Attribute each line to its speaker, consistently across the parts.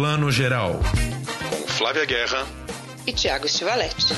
Speaker 1: Plano Geral.
Speaker 2: Com Flávia Guerra
Speaker 3: e Tiago Stivaletti.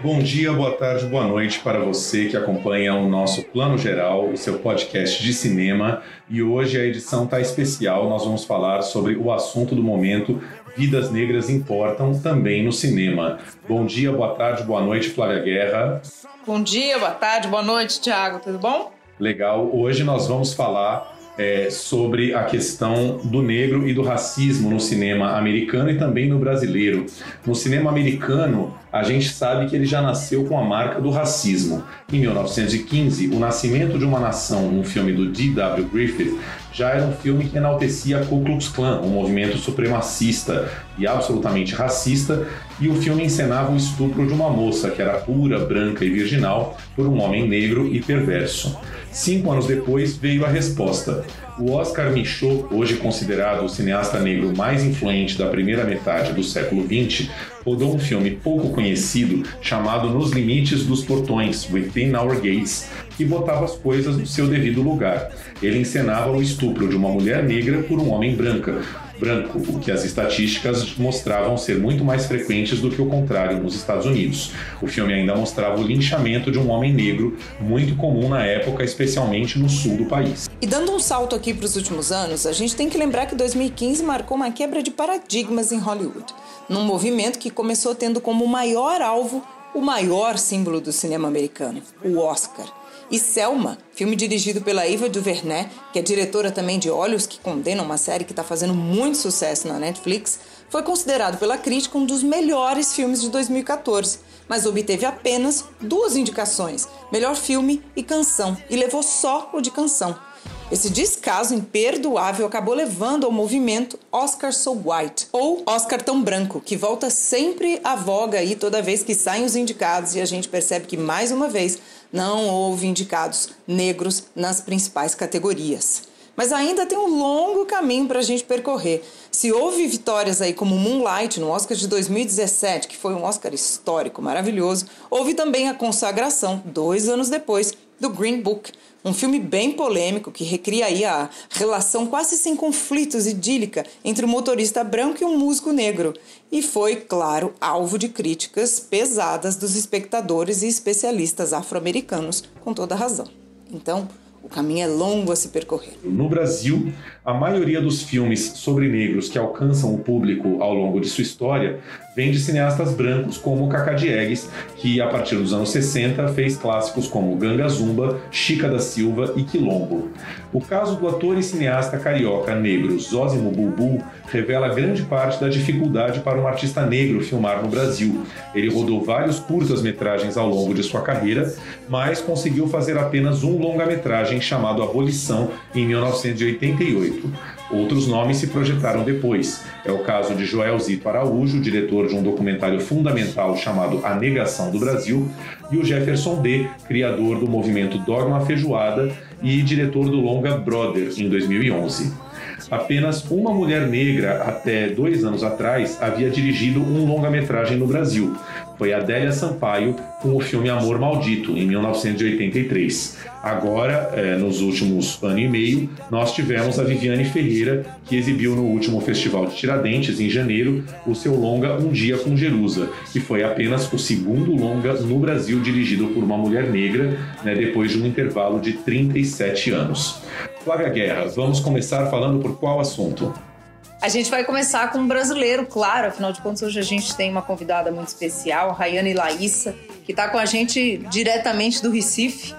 Speaker 1: Bom dia, boa tarde, boa noite para você que acompanha o nosso Plano Geral, o seu podcast de cinema. E hoje a edição está especial, nós vamos falar sobre o assunto do momento, Vidas Negras Importam, também no cinema. Bom dia, boa tarde, boa noite, Flávia Guerra.
Speaker 3: Bom dia, boa tarde, boa noite, Tiago, tudo bom?
Speaker 1: Legal, hoje nós vamos falar é, sobre a questão do negro e do racismo no cinema americano e também no brasileiro. No cinema americano, a gente sabe que ele já nasceu com a marca do racismo. Em 1915, O Nascimento de uma Nação, um filme do D.W. Griffith, já era um filme que enaltecia Ku Klux Klan, um movimento supremacista e absolutamente racista, e o filme encenava o estupro de uma moça que era pura, branca e virginal por um homem negro e perverso. Cinco anos depois veio a resposta. O Oscar Michaud, hoje considerado o cineasta negro mais influente da primeira metade do século XX, rodou um filme pouco conhecido chamado Nos Limites dos Portões, Within Our Gates, que botava as coisas no seu devido lugar. Ele encenava o estupro de uma mulher negra por um homem branca, branco, o que as estatísticas mostravam ser muito mais frequentes do que o contrário nos Estados Unidos. O filme ainda mostrava o linchamento de um homem negro, muito comum na época, especialmente no sul do país.
Speaker 3: E dando um salto aqui para os últimos anos, a gente tem que lembrar que 2015 marcou uma quebra de paradigmas em Hollywood, num movimento que começou tendo como maior alvo o maior símbolo do cinema americano, o Oscar. E Selma, filme dirigido pela Eva DuVernay, que é diretora também de Olhos que Condenam, uma série que está fazendo muito sucesso na Netflix, foi considerado pela crítica um dos melhores filmes de 2014, mas obteve apenas duas indicações: melhor filme e canção, e levou só o de canção. Esse descaso imperdoável acabou levando ao movimento Oscar So White, ou Oscar Tão Branco, que volta sempre à voga aí toda vez que saem os indicados e a gente percebe que, mais uma vez, não houve indicados negros nas principais categorias. Mas ainda tem um longo caminho para a gente percorrer. Se houve vitórias aí como Moonlight no Oscar de 2017, que foi um Oscar histórico, maravilhoso, houve também a consagração, dois anos depois, do Green Book, um filme bem polêmico que recria aí a relação quase sem conflitos idílica entre um motorista branco e um músico negro. E foi, claro, alvo de críticas pesadas dos espectadores e especialistas afro-americanos, com toda razão. Então, o caminho é longo a se percorrer.
Speaker 1: No Brasil, a maioria dos filmes sobre negros que alcançam o público ao longo de sua história vem de cineastas brancos como Cacá Diegues, que a partir dos anos 60 fez clássicos como Ganga Zumba, Chica da Silva e Quilombo. O caso do ator e cineasta carioca negro Zósimo Bulbul revela grande parte da dificuldade para um artista negro filmar no Brasil. Ele rodou vários curtas-metragens ao longo de sua carreira, mas conseguiu fazer apenas um longa-metragem chamado Abolição em 1988. Outros nomes se projetaram depois. É o caso de Joel Zito Araújo, diretor de um documentário fundamental chamado A Negação do Brasil, e o Jefferson D., criador do movimento Dogma Feijoada e diretor do longa Brother, em 2011. Apenas uma mulher negra, até dois anos atrás, havia dirigido um longa-metragem no Brasil. Foi Adélia Sampaio com o filme Amor Maldito, em 1983. Agora, é, nos últimos ano e meio, nós tivemos a Viviane Ferreira, que exibiu no último Festival de Tiradentes, em janeiro, o seu longa Um Dia com Jerusa, que foi apenas o segundo longa no Brasil dirigido por uma mulher negra, né, depois de um intervalo de 37 anos. Flávia Guerra, vamos começar falando por qual assunto?
Speaker 3: A gente vai começar com um brasileiro, claro, afinal de contas, hoje a gente tem uma convidada muito especial, Rayane Laíssa, que está com a gente diretamente do Recife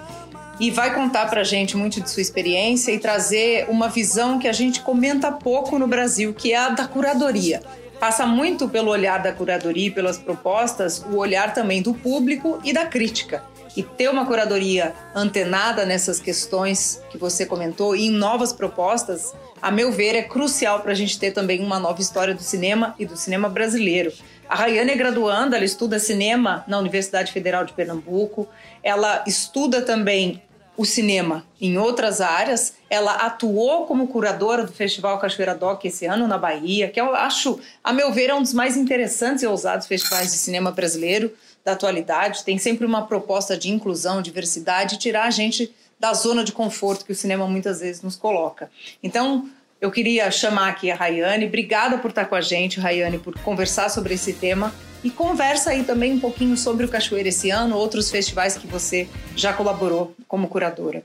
Speaker 3: e vai contar para a gente muito de sua experiência e trazer uma visão que a gente comenta pouco no Brasil, que é a da curadoria. Passa muito pelo olhar da curadoria e pelas propostas, o olhar também do público e da crítica. E ter uma curadoria antenada nessas questões que você comentou e em novas propostas, a meu ver, é crucial para a gente ter também uma nova história do cinema e do cinema brasileiro. A Rayane é graduanda, ela estuda cinema na Universidade Federal de Pernambuco, ela estuda também o cinema em outras áreas. Ela atuou como curadora do Festival Cachoeira Doc esse ano na Bahia, que eu acho, a meu ver, é um dos mais interessantes e ousados festivais de cinema brasileiro da atualidade. Tem sempre uma proposta de inclusão, diversidade, tirar a gente da zona de conforto que o cinema muitas vezes nos coloca. Então, eu queria chamar aqui a Rayane. Obrigada por estar com a gente, Rayane, por conversar sobre esse tema. E conversa aí também um pouquinho sobre o Cachoeira esse ano, outros festivais que você já colaborou como curadora.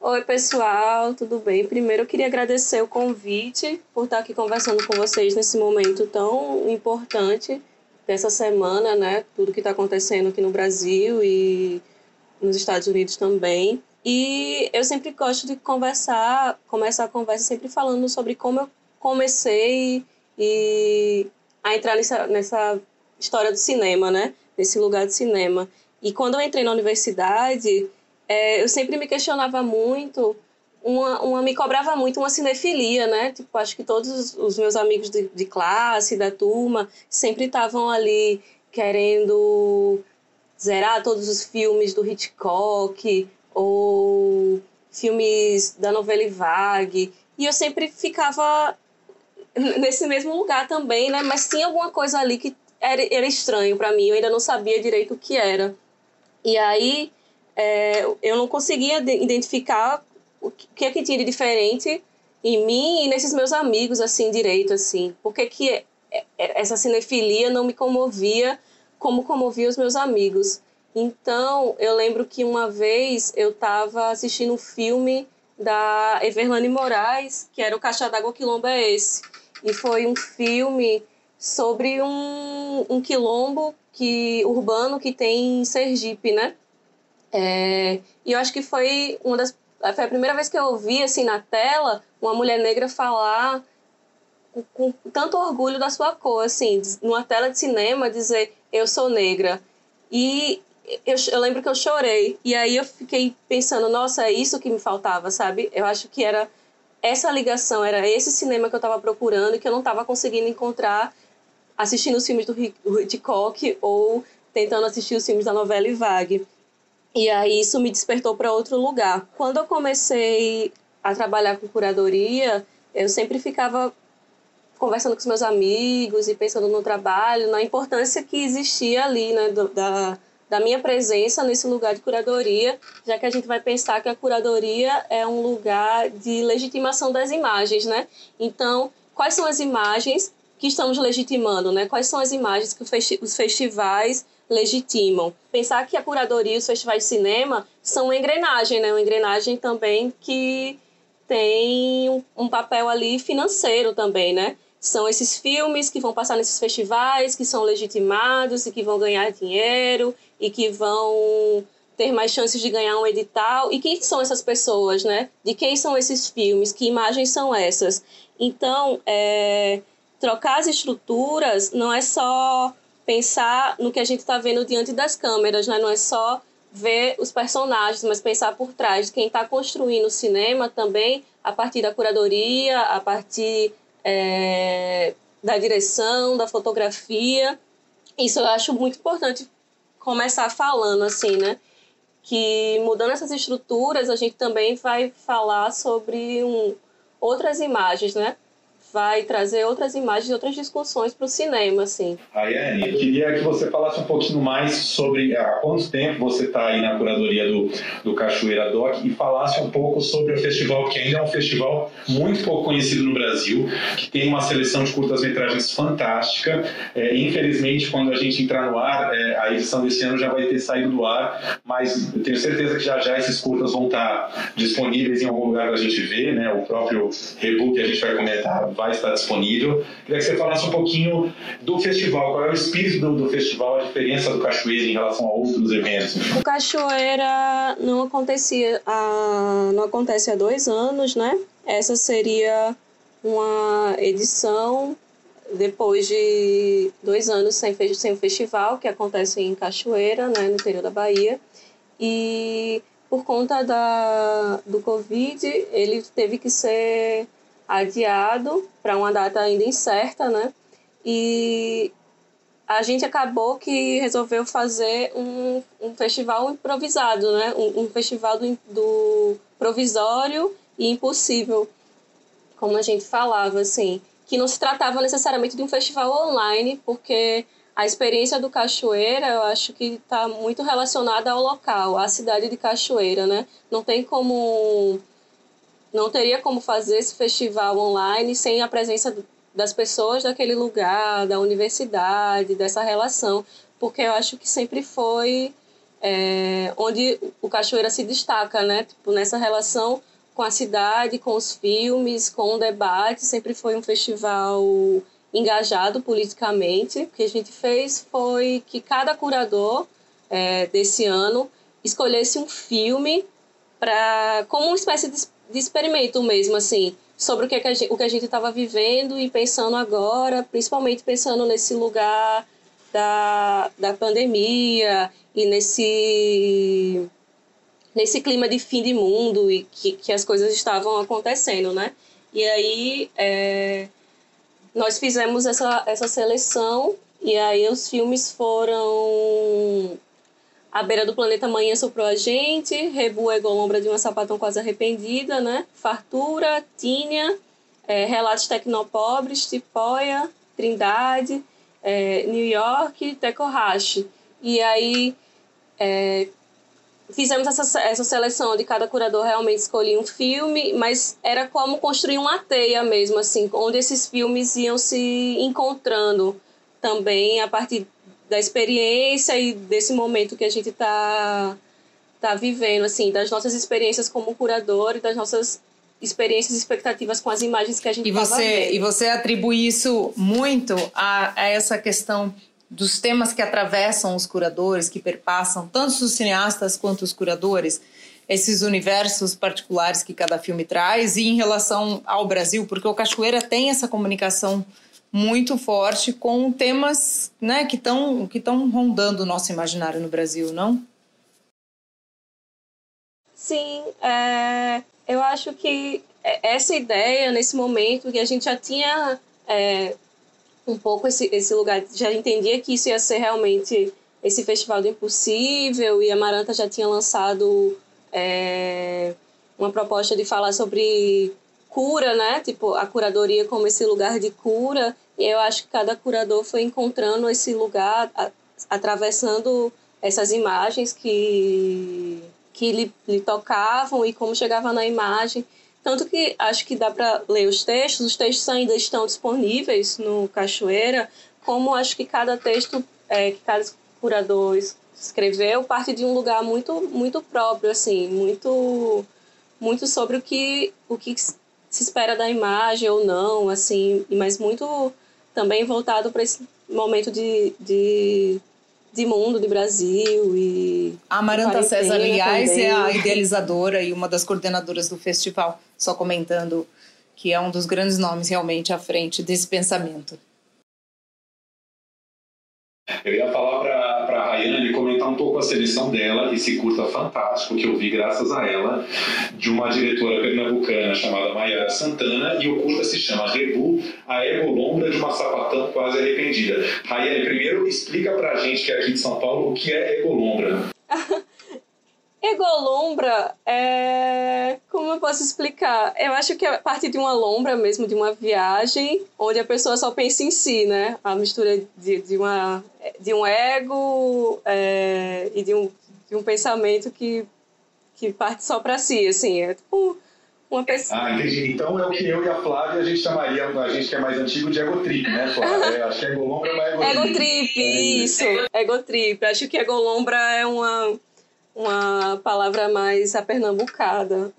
Speaker 4: Oi, pessoal, tudo bem? Primeiro eu queria agradecer o convite por estar aqui conversando com vocês nesse momento tão importante dessa semana, né? Tudo que está acontecendo aqui no Brasil e nos Estados Unidos também. E eu sempre gosto de conversar, começar a conversa sempre falando sobre como eu comecei e a entrar nessa, nessa história do cinema, né? Nesse lugar de cinema. E quando eu entrei na universidade, é, eu sempre me questionava muito, uma, uma me cobrava muito uma cinefilia, né? Tipo, acho que todos os meus amigos de, de classe, da turma, sempre estavam ali querendo zerar todos os filmes do Hitchcock ou filmes da novela Vague. E eu sempre ficava nesse mesmo lugar também, né? Mas tinha alguma coisa ali que era, era estranho para mim, eu ainda não sabia direito o que era. E aí é, eu não conseguia identificar o que é que tinha de diferente em mim e nesses meus amigos, assim, direito, assim. Por que, que é, é, essa cinefilia não me comovia como comovia os meus amigos? Então, eu lembro que uma vez eu estava assistindo um filme da Everlane Moraes, que era o Caixa d'Água Quilombo é esse. E foi um filme sobre um, um quilombo que, urbano que tem em Sergipe, né? É, e eu acho que foi uma das foi a primeira vez que eu ouvi assim na tela uma mulher negra falar com, com tanto orgulho da sua cor, assim, numa tela de cinema dizer eu sou negra. E eu, eu, lembro que eu chorei. E aí eu fiquei pensando, nossa, é isso que me faltava, sabe? Eu acho que era essa ligação, era esse cinema que eu estava procurando e que eu não estava conseguindo encontrar assistindo os filmes do Hitchcock ou tentando assistir os filmes da novela Vague. E aí isso me despertou para outro lugar. Quando eu comecei a trabalhar com curadoria, eu sempre ficava conversando com os meus amigos e pensando no trabalho, na importância que existia ali, né, do, da, da minha presença nesse lugar de curadoria, já que a gente vai pensar que a curadoria é um lugar de legitimação das imagens, né? Então, quais são as imagens que estamos legitimando, né? Quais são as imagens que os festivais legitimam? Pensar que a curadoria e os festivais de cinema são uma engrenagem, né? Uma engrenagem também que tem um papel ali financeiro também, né? São esses filmes que vão passar nesses festivais, que são legitimados e que vão ganhar dinheiro e que vão ter mais chances de ganhar um edital. E quem são essas pessoas, né? De quem são esses filmes? Que imagens são essas? Então, é, trocar as estruturas não é só pensar no que a gente está vendo diante das câmeras, né? não é só ver os personagens, mas pensar por trás de quem está construindo o cinema também, a partir da curadoria, a partir é, da direção, da fotografia. Isso eu acho muito importante começar falando assim, né? Que mudando essas estruturas, a gente também vai falar sobre um, outras imagens, né? Vai trazer outras imagens outras discussões para o cinema, assim.
Speaker 5: Rayane, eu queria que você falasse um pouquinho mais sobre há quanto tempo você está aí na curadoria do, do Cachoeira Doc e falasse um pouco sobre o festival, que ainda é um festival muito pouco conhecido no Brasil, que tem uma seleção de curtas-metragens fantástica. É, infelizmente, quando a gente entrar no ar, é, a edição desse ano já vai ter saído do ar, mas eu tenho certeza que já já esses curtas vão estar disponíveis em algum lugar para a gente ver, né? O próprio reboot que a gente vai comentar vai estar disponível. Queria que você falasse um pouquinho do festival, qual é o espírito do, do festival, a diferença do Cachoeira em relação a outros eventos.
Speaker 4: O Cachoeira não acontecia, há, não acontece há dois anos, né? Essa seria uma edição depois de dois anos sem, sem o festival, que acontece em Cachoeira, né, no interior da Bahia. E por conta da, do Covid, ele teve que ser adiado para uma data ainda incerta, né? E a gente acabou que resolveu fazer um, um festival improvisado, né? Um, um festival do, do provisório e impossível, como a gente falava, assim, que não se tratava necessariamente de um festival online, porque a experiência do Cachoeira, eu acho que está muito relacionada ao local, à cidade de Cachoeira, né? Não tem como não teria como fazer esse festival online sem a presença das pessoas daquele lugar, da universidade, dessa relação, porque eu acho que sempre foi é, onde o Cachoeira se destaca, né? Tipo, nessa relação com a cidade, com os filmes, com o debate, sempre foi um festival engajado politicamente. O que a gente fez foi que cada curador é, desse ano escolhesse um filme para como uma espécie de, de experimento mesmo, assim, sobre o que, é que a gente, o que a gente estava vivendo e pensando agora, principalmente pensando nesse lugar da, da pandemia e nesse nesse clima de fim de mundo e que, que as coisas estavam acontecendo, né? E aí é, nós fizemos essa, essa seleção e aí os filmes foram A Beira do Planeta Manhã Soprou a Gente, Rebu é Golombra de uma Sapatão Quase Arrependida, né? Fartura, Tínia, é, Relatos Tecnopobres, Tipóia, Trindade, é, New York, Tecohashi. E aí é, fizemos essa, essa seleção de cada curador realmente escolhia um filme, mas era como construir uma teia mesmo, assim, onde esses filmes iam se encontrando também a partir da experiência e desse momento que a gente está tá vivendo, assim, das nossas experiências como curador e das nossas experiências e expectativas com as imagens que a gente
Speaker 3: e você
Speaker 4: vendo.
Speaker 3: E você atribui isso muito a, a essa questão dos temas que atravessam os curadores, que perpassam tanto os cineastas quanto os curadores, esses universos particulares que cada filme traz, e em relação ao Brasil, porque o Cachoeira tem essa comunicação muito forte com temas né, que estão que rondando o nosso imaginário no Brasil, não?
Speaker 4: Sim, é, eu acho que essa ideia, nesse momento, que a gente já tinha é, um pouco esse, esse lugar, já entendia que isso ia ser realmente esse Festival do Impossível, e a Maranta já tinha lançado é, uma proposta de falar sobre cura, né? Tipo, a curadoria como esse lugar de cura, e eu acho que cada curador foi encontrando esse lugar, a, atravessando essas imagens que, que lhe, lhe tocavam e como chegava na imagem. Tanto que acho que dá para ler os textos, os textos ainda estão disponíveis no Cachoeira, como acho que cada texto é, que cada curador escreveu parte de um lugar muito muito próprio assim, muito muito sobre o que o que se espera da imagem ou não, assim, mas muito também voltado para esse momento de, de de mundo, de Brasil e.
Speaker 3: A Amaranta César, aliás, também. é a idealizadora e uma das coordenadoras do festival, só comentando que é um dos grandes nomes realmente à frente desse pensamento.
Speaker 1: Eu ia falar para um pouco a seleção dela, esse curta fantástico que eu vi graças a ela, de uma diretora pernambucana chamada Mayara Santana, e o curta se chama Rebu, a egolombra de uma sapatão quase arrependida. Rayane, primeiro explica para a gente que é aqui de São Paulo o que é egolombra.
Speaker 4: Egolombra é. Como eu posso explicar? Eu acho que é parte de uma lombra mesmo, de uma viagem, onde a pessoa só pensa em si, né? A mistura de, de, uma, de um ego é, e de um, de um pensamento que, que parte só para si, assim. É tipo uma pessoa.
Speaker 1: Ah, entendi. Então é o que eu e a Flávia a gente chamaria, a gente que é mais antigo, de egotrip, né, Flávia? acho que egolombra é uma egotrip.
Speaker 4: Egotrip, isso. Egotrip. Acho que egolombra é uma uma palavra mais apernambucada.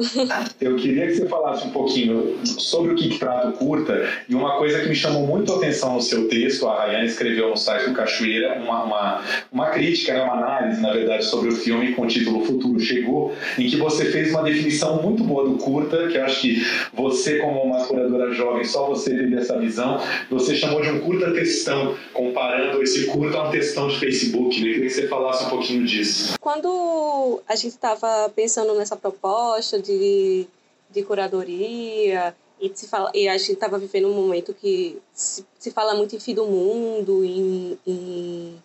Speaker 1: Eu queria que você falasse um pouquinho sobre o que trata o curta e uma coisa que me chamou muito a atenção no seu texto, a Rayane escreveu no site do Cachoeira uma, uma, uma crítica, né, uma análise, na verdade, sobre o filme com o título Futuro Chegou, em que você fez uma definição muito boa do curta, que eu acho que você, como uma curadora jovem, só você teve essa visão, você chamou de um curta textão, comparando esse curta a um textão de Facebook. Né? Eu queria que você falasse um pouquinho disso.
Speaker 4: Quando a gente estava pensando nessa proposta de, de curadoria e, se fala, e a gente estava vivendo um momento que se, se fala muito em fim do mundo, em, em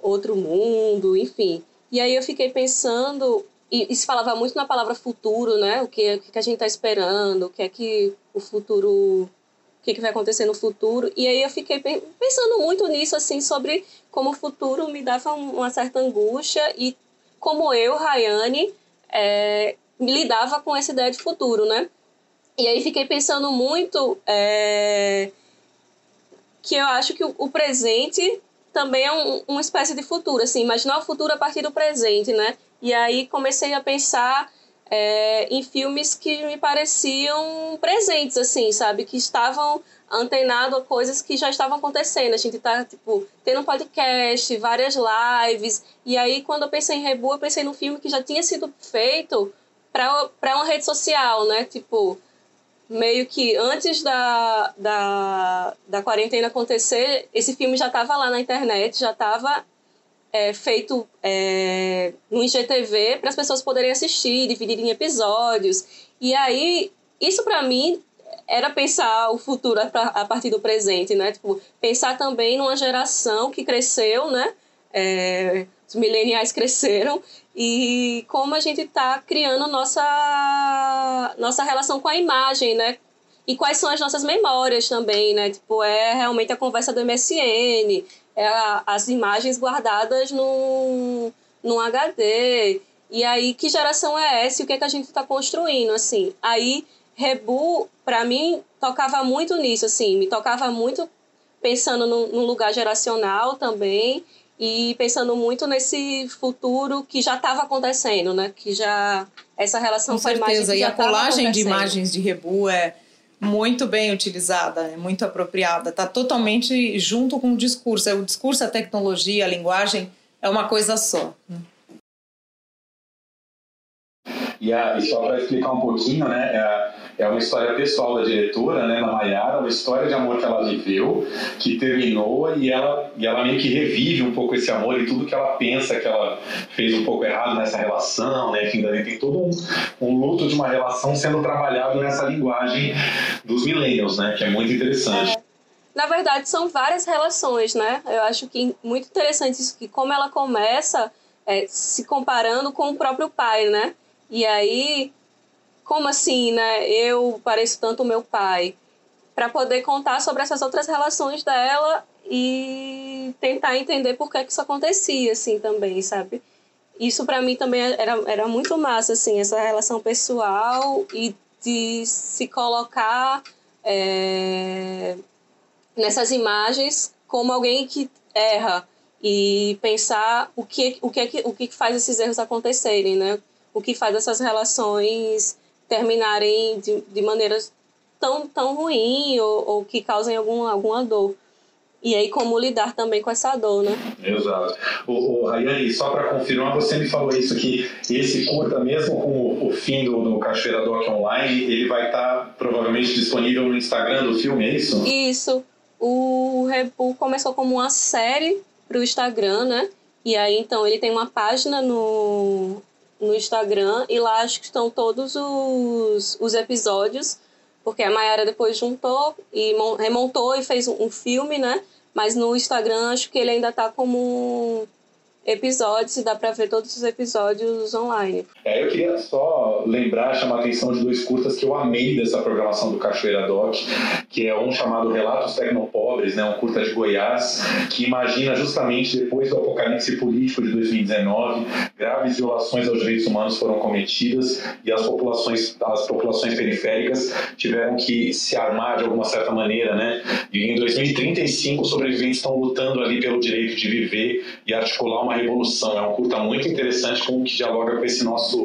Speaker 4: outro mundo, enfim. E aí eu fiquei pensando, e, e, se falava muito na palavra futuro, né? O que, o que a gente está esperando, o que é que o futuro, o que, que vai acontecer no futuro. E aí eu fiquei pensando muito nisso, assim, sobre como o futuro me dava uma certa angústia e como eu, Rayane, é, lidava com essa ideia de futuro, né? E aí fiquei pensando muito é, que eu acho que o, presente também é um, uma espécie de futuro, assim, imaginar o futuro a partir do presente, né? E aí comecei a pensar é, em filmes que me pareciam presentes, assim, sabe? Que estavam antenados a coisas que já estavam acontecendo. A gente tá, tipo, tendo um podcast, várias lives. E aí, quando eu pensei em Rebu, eu pensei num filme que já tinha sido feito para uma rede social, né? Tipo, meio que antes da, da, da quarentena acontecer, esse filme já estava lá na internet, já estava é, feito é, no IGTV para as pessoas poderem assistir, dividir em episódios. E aí, isso para mim era pensar o futuro a partir do presente, né? Tipo, pensar também numa geração que cresceu, né? É, os mileniais cresceram e como a gente está criando nossa, nossa relação com a imagem, né? E quais são as nossas memórias também, né? Tipo, é realmente a conversa do MSN, é a, as imagens guardadas num, num HD. E aí, que geração é essa e o que, é que a gente está construindo, assim? Aí, Rebu, para mim, tocava muito nisso, assim, me tocava muito pensando num, num lugar geracional também e pensando muito nesse futuro que já estava acontecendo, né? Que já essa relação
Speaker 3: com, com certeza. e a colagem de imagens de Rebu é muito bem utilizada, é muito apropriada, está totalmente junto com o discurso. É o discurso, a tecnologia, a linguagem é uma coisa só.
Speaker 1: E, a, e só para explicar um pouquinho, né? É, é uma história pessoal da diretora, né, da Mayara, uma história de amor que ela viveu, que terminou e ela, e ela meio que revive um pouco esse amor e tudo que ela pensa que ela fez um pouco errado nessa relação, né, enfim, tem todo um, um luto de uma relação sendo trabalhado nessa linguagem dos millennials, né, que é muito interessante. É.
Speaker 4: Na verdade, são várias relações, né? Eu acho que muito interessante isso, que como ela começa é, se comparando com o próprio pai, né? E aí como assim, né? Eu pareço tanto meu pai. Para poder contar sobre essas outras relações dela e tentar entender por que, que isso acontecia, assim, também, sabe? Isso para mim também era, era muito massa, assim, essa relação pessoal e de se colocar é, nessas imagens como alguém que erra e pensar o que, o que, o que faz esses erros acontecerem, né? O que faz essas relações terminarem de, de maneiras tão, tão ruim ou, ou que causem algum, alguma dor. E aí, como lidar também com essa dor, né?
Speaker 1: Exato. O, o Rayane, só para confirmar, você me falou isso, que esse curta, mesmo com o, fim do, do Cachoeira Doc Online, ele vai estar tá, provavelmente disponível no Instagram do filme, é isso?
Speaker 4: Isso. O Repu começou como uma série para o Instagram, né? E aí, então, ele tem uma página no, no Instagram e lá acho que estão todos os, os episódios, porque a Mayara depois juntou e remontou e fez um, um filme, né? Mas no Instagram acho que ele ainda tá como episódios dá para ver todos os episódios online.
Speaker 1: É, eu queria só lembrar, chamar a atenção de dois curtas que eu amei dessa programação do Cachoeira Doc, que é um chamado Relatos Tecnopobres, né, um curta de Goiás, que imagina justamente depois do apocalipse político de 2019, graves violações aos direitos humanos foram cometidas e as populações, as populações periféricas tiveram que se armar de alguma certa maneira, né? E em 2035 os sobreviventes estão lutando ali pelo direito de viver e articular uma revolução. É um curta muito interessante com que dialoga com esse nosso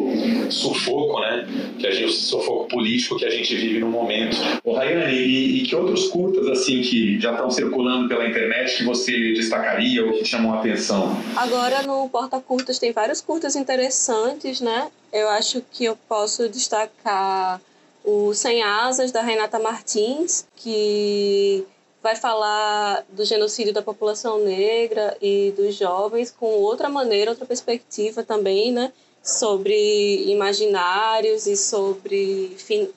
Speaker 1: sufoco, né? Que a gente, o sufoco político que a gente vive no momento. O Rayane, e, e, que outros curtas assim que já estão circulando pela internet que você destacaria ou que chamam a atenção?
Speaker 4: Agora no Porta Curtas tem vários curtas interessantes, né? Eu acho que eu posso destacar o Sem Asas da Renata Martins, que vai falar do genocídio da população negra e dos jovens com outra maneira, outra perspectiva também, né? Sobre imaginários e sobre fin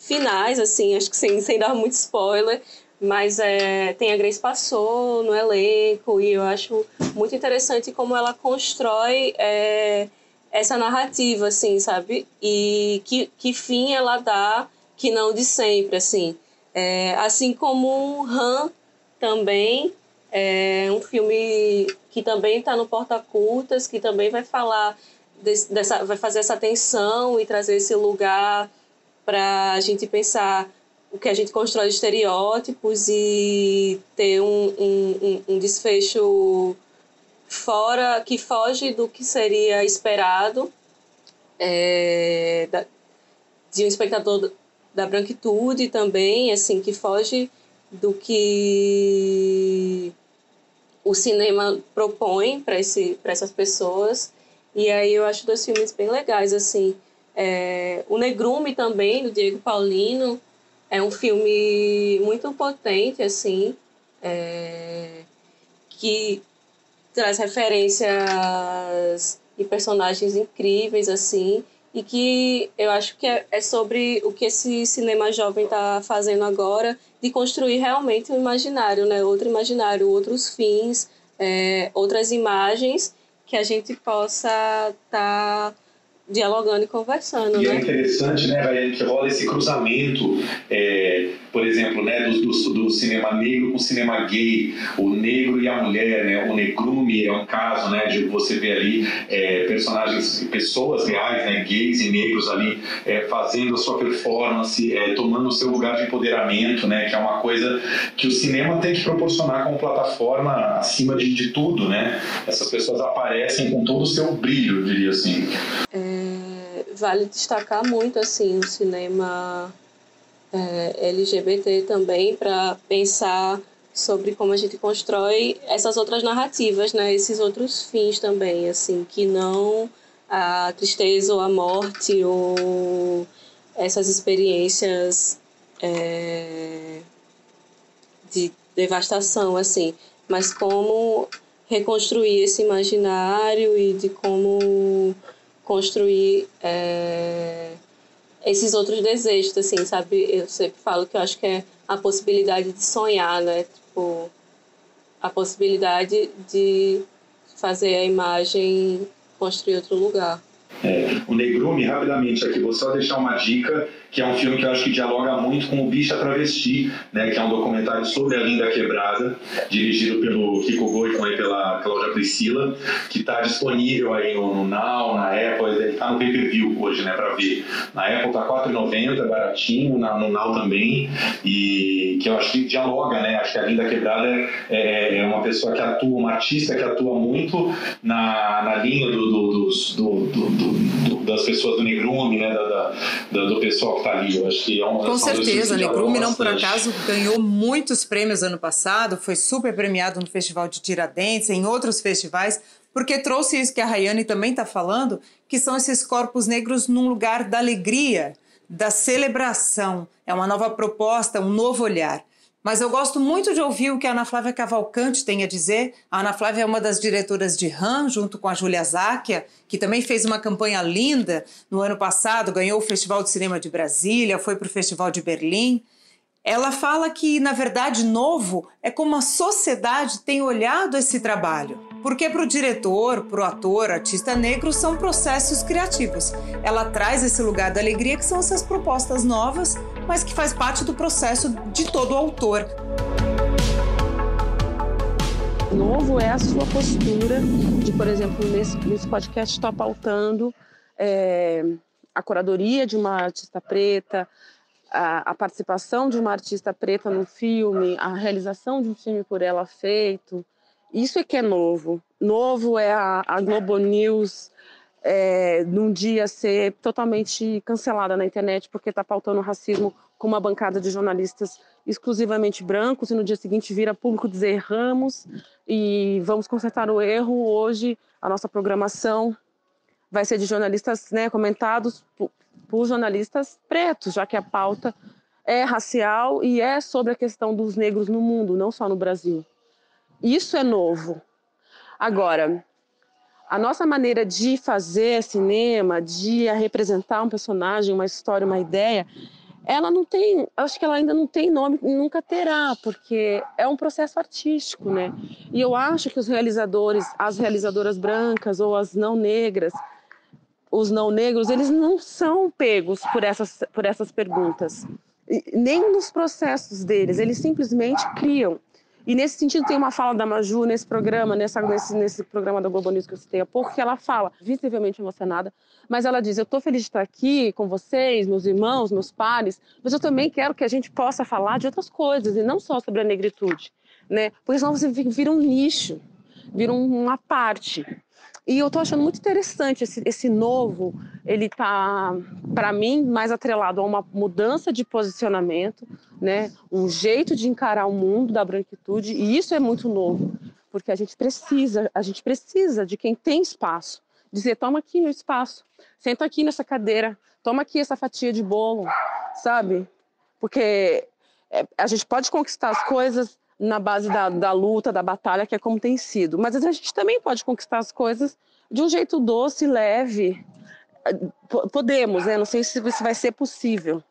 Speaker 4: finais, assim, acho que sem, sem dar muito spoiler, mas é, tem a Grace Passou no elenco e eu acho muito interessante como ela constrói é, essa narrativa, assim, sabe? E que, que fim ela dá, que não de sempre, assim. É, assim como Han também, é um filme que também está no Porta Curtas, que também vai falar desse, dessa, vai fazer essa tensão e trazer esse lugar para a gente pensar o que a gente constrói de estereótipos e ter um, um, um desfecho fora que foge do que seria esperado é, de um espectador da branquitude também, assim, que foge do que o cinema propõe para essas pessoas. E aí eu acho dois filmes bem legais, assim. É, o Negrume também, do Diego Paulino, é um filme muito potente, assim, é, que traz referências e personagens incríveis, assim, e que eu acho que é, é sobre o que esse cinema jovem está fazendo agora, de construir realmente um imaginário, né? Outro imaginário, outros fins, é, outras imagens que a gente possa estar tá dialogando e conversando.
Speaker 1: E
Speaker 4: é
Speaker 1: né? é interessante, né, Rayane, que rola esse cruzamento, é, por exemplo, né, do, do, do, cinema negro com cinema gay, o negro e a mulher, né, o negrume é um caso, né, de você ver ali é, personagens, pessoas reais, né, gays e negros ali é, fazendo a sua performance, é, tomando o seu lugar de empoderamento, né, que é uma coisa que o cinema tem que proporcionar como plataforma acima de, de tudo, né, essas pessoas aparecem com todo o seu brilho, eu diria assim.
Speaker 4: É vale destacar muito assim o cinema é, LGBT também para pensar sobre como a gente constrói essas outras narrativas, né? Esses outros fins também, assim, que não a tristeza ou a morte ou essas experiências é, de devastação, assim, mas como reconstruir esse imaginário e de como construir é, esses outros desejos, assim, sabe? Eu sempre falo que eu acho que é a possibilidade de sonhar, né? Tipo, a possibilidade de fazer a imagem construir outro lugar.
Speaker 1: É, o Negrume, rapidamente aqui, vou só deixar uma dica que é um filme que eu acho que dialoga muito com o Bicha Travesti, né, que é um documentário sobre a Linda Quebrada, dirigido pelo Kiko Goico e pela Cláudia Priscila, que está disponível aí no, no, Now, na Apple, ele está no pay-per-view hoje, né, para ver. Na Apple tá R$4,90, é baratinho, na, no Now também, e que eu acho que dialoga, né, acho que a Linda Quebrada é, é uma pessoa que atua, uma artista que atua muito na, na linha do, do, dos, do, do, das pessoas do negrume, né, da, da, do pessoal que está ali. Eu acho que é um,
Speaker 3: Com certeza, Negrume não por acaso ganhou muitos prêmios ano passado, foi super premiado no Festival de Tiradentes, em outros festivais, porque trouxe isso que a Rayane também está falando, que são esses corpos negros num lugar da alegria, da celebração. É uma nova proposta, um novo olhar. Mas eu gosto muito de ouvir o que a Ana Flávia Cavalcante tem a dizer. A Ana Flávia é uma das diretoras de RAM, junto com a Júlia Záquia, que também fez uma campanha linda no ano passado, ganhou o Festival de Cinema de Brasília, foi para o Festival de Berlim. Ela fala que, na verdade, novo é como a sociedade tem olhado esse trabalho. Porque para o diretor, para o ator, artista negro, são processos criativos. Ela traz esse lugar da alegria, que são essas propostas novas, mas que faz parte do processo de todo autor.
Speaker 6: Novo é a sua postura de, por exemplo, nesse, nesse podcast estar pautando é, a curadoria de uma artista preta, a, a, participação de uma artista preta no filme, a realização de um filme por ela feito, isso é que é novo. Novo é a, a Globo News é, num dia ser totalmente cancelada na internet porque está pautando racismo com uma bancada de jornalistas exclusivamente brancos e no dia seguinte vira público dizer erramos e vamos consertar o erro. Hoje a nossa programação vai ser de jornalistas né, comentados por jornalistas pretos, já que a pauta é racial e é sobre a questão dos negros no mundo, não só no Brasil. Isso é novo. Agora, a nossa maneira de fazer cinema, de representar um personagem, uma história, uma ideia, ela não tem, acho que ela ainda não tem nome, nunca terá, porque é um processo artístico, né? E eu acho que os realizadores, as realizadoras brancas ou as não negras, os não negros, eles não são pegos por essas, por essas perguntas, nem nos processos deles, eles simplesmente criam. E nesse sentido tem uma fala da Maju nesse programa, nessa, nesse, nesse programa da Globo News que eu citei há pouco, que ela fala, visivelmente emocionada, mas ela diz: Eu estou feliz de estar aqui com vocês, meus irmãos, meus pares, mas eu também quero que a gente possa falar de outras coisas e não só sobre a negritude, né? Porque senão você vira um nicho, vira uma parte. E eu estou achando muito interessante esse, esse novo, ele está, para mim, mais atrelado a uma mudança de posicionamento, né? um jeito de encarar o mundo da branquitude, e isso é muito novo, porque a gente precisa, a gente precisa de quem tem espaço, dizer, toma aqui meu espaço, senta aqui nessa cadeira, toma aqui essa fatia de bolo, sabe? Porque é, a gente pode conquistar as coisas na base da, da luta, da batalha, que é como tem sido, mas a gente também pode conquistar as coisas de um jeito doce, leve. Podemos, né? Não sei se isso vai ser possível,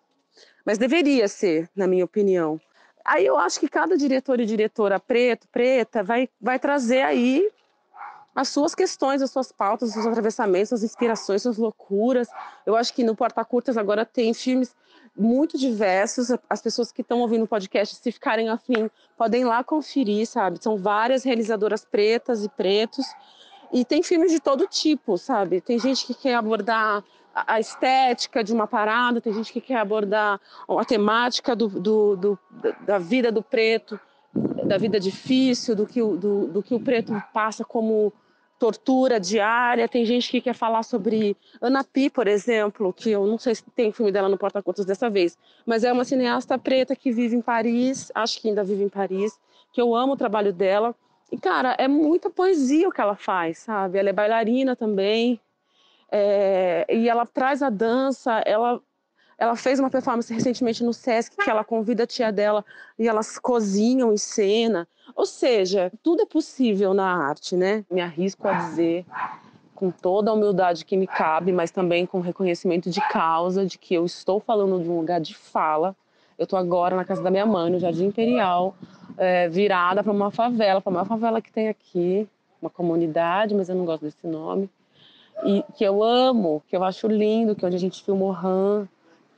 Speaker 6: mas deveria ser, na minha opinião. Aí eu acho que cada diretor e diretora preto, preta, vai, vai trazer aí as suas questões, as suas pautas, os seus atravessamentos, as inspirações, suas loucuras. Eu acho que no Porta Curtas agora tem filmes muito diversos. As pessoas que estão ouvindo o podcast, se ficarem afim, podem lá conferir, sabe? São várias realizadoras pretas e pretos. E tem filmes de todo tipo, sabe? Tem gente que quer abordar a estética de uma parada, tem gente que quer abordar a temática do, do, do da vida do preto, da vida difícil, do que, do, do que o preto passa como tortura diária. Tem gente que quer falar sobre Ana Pi, por exemplo, que eu não sei se tem filme dela no Porta-Contas dessa vez, mas é uma cineasta preta que vive em Paris, acho que ainda vive em Paris, que eu amo o trabalho dela. E, cara, é muita poesia o que ela faz, sabe? Ela é bailarina também, é... e ela traz a dança, ela ela fez uma performance recentemente no Sesc que ela convida a tia dela e elas cozinham em cena. Ou seja, tudo é possível na arte, né? Me arrisco a dizer com toda a humildade que me cabe, mas também com reconhecimento de causa de que eu estou falando de um lugar de fala. Eu estou agora na casa da minha mãe, no Jardim Imperial, é, virada para uma favela, para a maior favela que tem aqui, uma comunidade, mas eu não gosto desse nome. E que eu amo, que eu acho lindo, que é onde a gente filmou Han,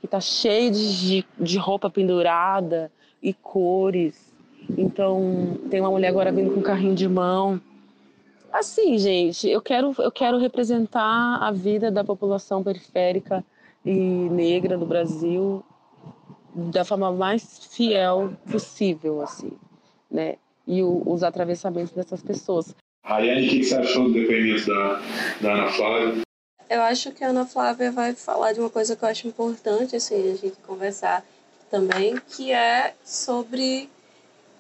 Speaker 6: que tá cheio de, de roupa pendurada e cores. Então, tem uma mulher agora vindo com um carrinho de mão. Assim, gente, eu quero, eu quero representar a vida da população periférica e negra do Brasil da forma mais fiel possível, assim, né? E o, os atravessamentos dessas pessoas.
Speaker 5: Rayane, o que você achou do depoimento da, da Ana Flávia?
Speaker 4: Eu acho que a Ana Flávia vai falar de uma coisa que eu acho importante assim, a gente conversar também, que é sobre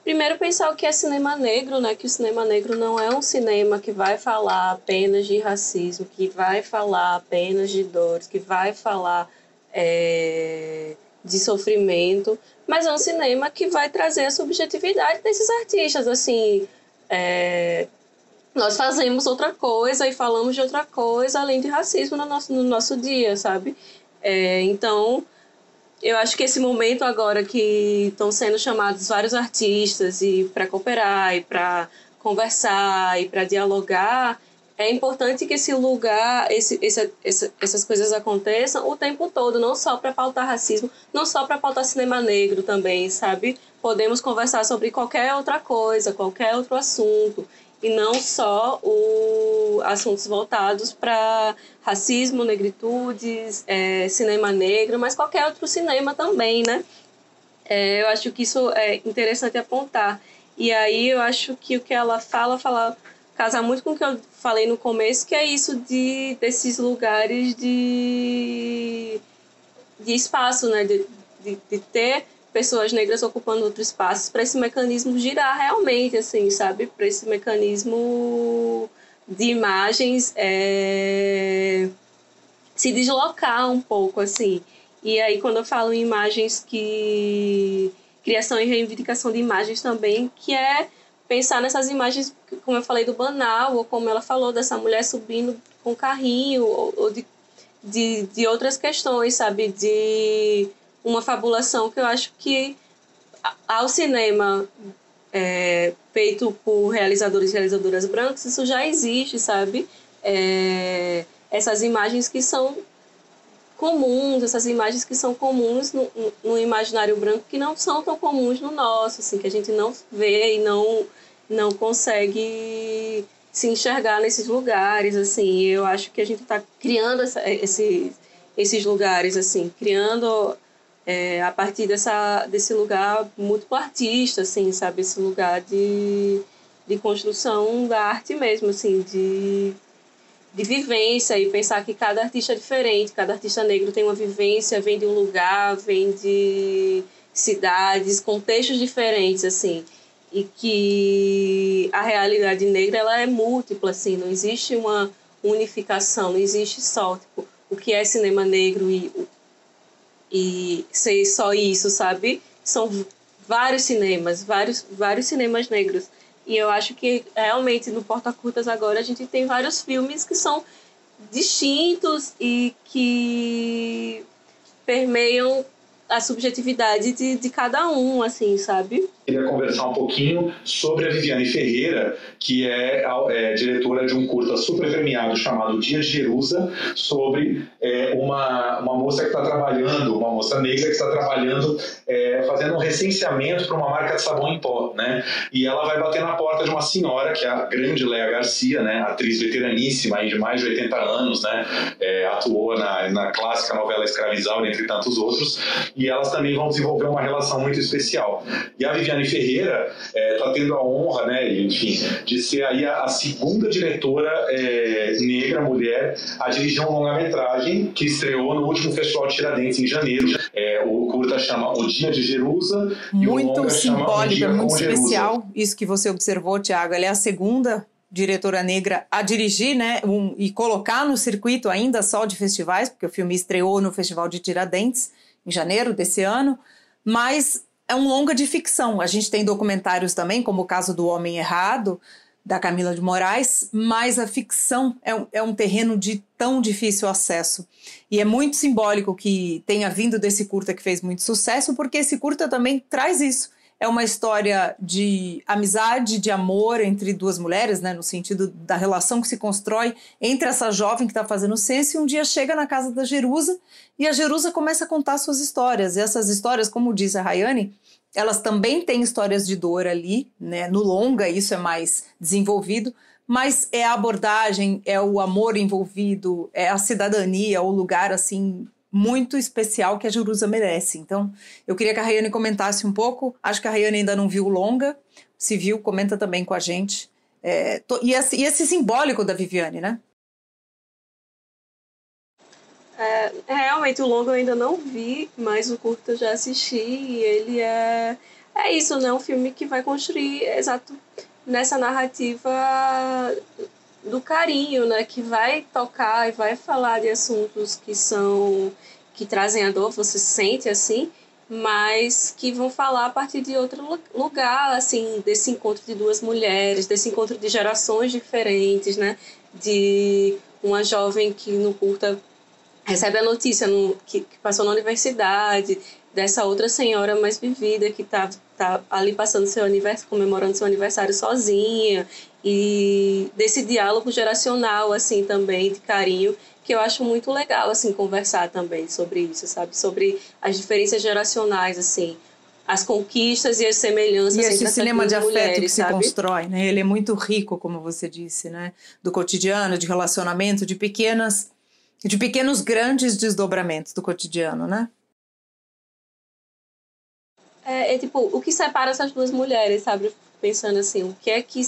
Speaker 4: primeiro pensar o que é cinema negro, né? Que o cinema negro não é um cinema que vai falar apenas de racismo, que vai falar apenas de dores, que vai falar é, de sofrimento, mas é um cinema que vai trazer a subjetividade desses artistas, assim. É, nós fazemos outra coisa e falamos de outra coisa além de racismo no nosso, no nosso dia, sabe? É, então, eu acho que esse momento agora que estão sendo chamados vários artistas e para cooperar e para conversar e para dialogar, é importante que esse lugar, esse, esse, esse, essas coisas aconteçam o tempo todo, não só para pautar racismo, não só para pautar cinema negro também, sabe? Podemos conversar sobre qualquer outra coisa, qualquer outro assunto e não só o assuntos voltados para racismo, negritudes, é, cinema negro, mas qualquer outro cinema também, né? É, eu acho que isso é interessante apontar. E aí eu acho que o que ela fala, fala casa muito com o que eu falei no começo, que é isso de desses lugares de, de espaço, né? De, de, de ter pessoas negras ocupando outros espaços para esse mecanismo girar realmente, assim, sabe? Para esse mecanismo de imagens é... se deslocar um pouco, assim. E aí, quando eu falo em imagens que. criação e reivindicação de imagens também, que é pensar nessas imagens, como eu falei do banal, ou como ela falou, dessa mulher subindo com carrinho, ou, ou de, de, de outras questões, sabe? De uma fabulação que eu acho que ao cinema é, feito por realizadores e realizadoras brancos, isso já existe, sabe? É, essas imagens que são comuns, essas imagens que são comuns no, no, imaginário branco que não são tão comuns no nosso, assim, que a gente não vê e não, não consegue se enxergar nesses lugares, assim. Eu acho que a gente está criando essa, esse, esses lugares, assim, criando é, a partir dessa, desse lugar muito artista, assim, sabe? Esse lugar de, de construção da arte mesmo, assim, de de vivência e pensar que cada artista é diferente, cada artista negro tem uma vivência, vem de um lugar, vem de cidades, contextos diferentes, assim, e que a realidade negra ela é múltipla, assim, não existe uma unificação, não existe só tipo, o que é cinema negro e, e ser só isso, sabe? São vários cinemas, vários, vários cinemas negros e eu acho que realmente no Porta Curtas agora a gente tem vários filmes que são distintos e que permeiam a subjetividade de, de cada um, assim, sabe?
Speaker 1: Queria conversar um pouquinho sobre a Viviane Ferreira, que é, é diretora de um curta super premiado chamado Dia de Jerusa, sobre é, uma, uma moça que está trabalhando, uma moça negra que está trabalhando, é, fazendo um recenseamento para uma marca de sabão em pó, né? E ela vai bater na porta de uma senhora, que é a grande Léa Garcia, né? Atriz veteraníssima, de mais de 80 anos, né? É, atuou na, na clássica novela Escravizaura, entre tantos outros e elas também vão desenvolver uma relação muito especial. E a Viviane Ferreira está é, tá tendo a honra, né, enfim, de ser aí a, a segunda diretora é, negra, mulher, a dirigir um longa-metragem que estreou no último Festival de Tiradentes, em janeiro. É, o curta chama O Dia de Jerusa
Speaker 3: muito simbólico, muito especial Jerusa. isso que você observou, Tiago. Ela é a segunda diretora negra a dirigir, né, um, e colocar no circuito ainda só de festivais, porque o filme estreou no Festival de Tiradentes em janeiro desse ano, mas é um longa de ficção. A gente tem documentários também, como o caso do Homem Errado, da Camila de Moraes, mas a ficção é um, é um terreno de tão difícil acesso. E é muito simbólico que tenha vindo desse curta que fez muito sucesso, porque esse curta também traz isso é uma história de amizade, de amor entre duas mulheres, né, no sentido da relação que se constrói entre essa jovem que está fazendo ciência e um dia chega na casa da Jerusa e a Jerusa começa a contar suas histórias. E essas histórias, como diz a Rayane, elas também têm histórias de dor ali, né? No longa isso é mais desenvolvido, mas é a abordagem, é o amor envolvido, é a cidadania, o lugar assim muito especial que a Jerusa merece. Então, eu queria que a Rayane comentasse um pouco. Acho que a Rayane ainda não viu longa. Se viu, comenta também com a gente. É, to, e, esse, e, esse, simbólico da Viviane, né?
Speaker 4: É, realmente, o longa eu ainda não vi, mas o curto eu já assisti. E ele é, é isso, né? Um filme que vai construir, exato, nessa narrativa do carinho, né, que vai tocar e vai falar de assuntos que são que trazem a dor, você sente assim, mas que vão falar a partir de outro lugar, assim, desse encontro de duas mulheres, desse encontro de gerações diferentes, né, de uma jovem que no curta recebe a notícia no, que, que passou na universidade, dessa outra senhora mais vivida que está tá ali passando seu aniversário, comemorando seu aniversário sozinha e desse diálogo geracional assim também de carinho que eu acho muito legal assim conversar também sobre isso, sabe? Sobre as diferenças geracionais assim, as conquistas e as semelhanças
Speaker 3: e esse cinema de afeto mulheres, que se sabe? constrói, né? Ele é muito rico, como você disse, né? Do cotidiano, de relacionamento, de pequenas de pequenos grandes desdobramentos do cotidiano, né?
Speaker 4: É, é, tipo, o que separa essas duas mulheres, sabe? Pensando assim, o que é que,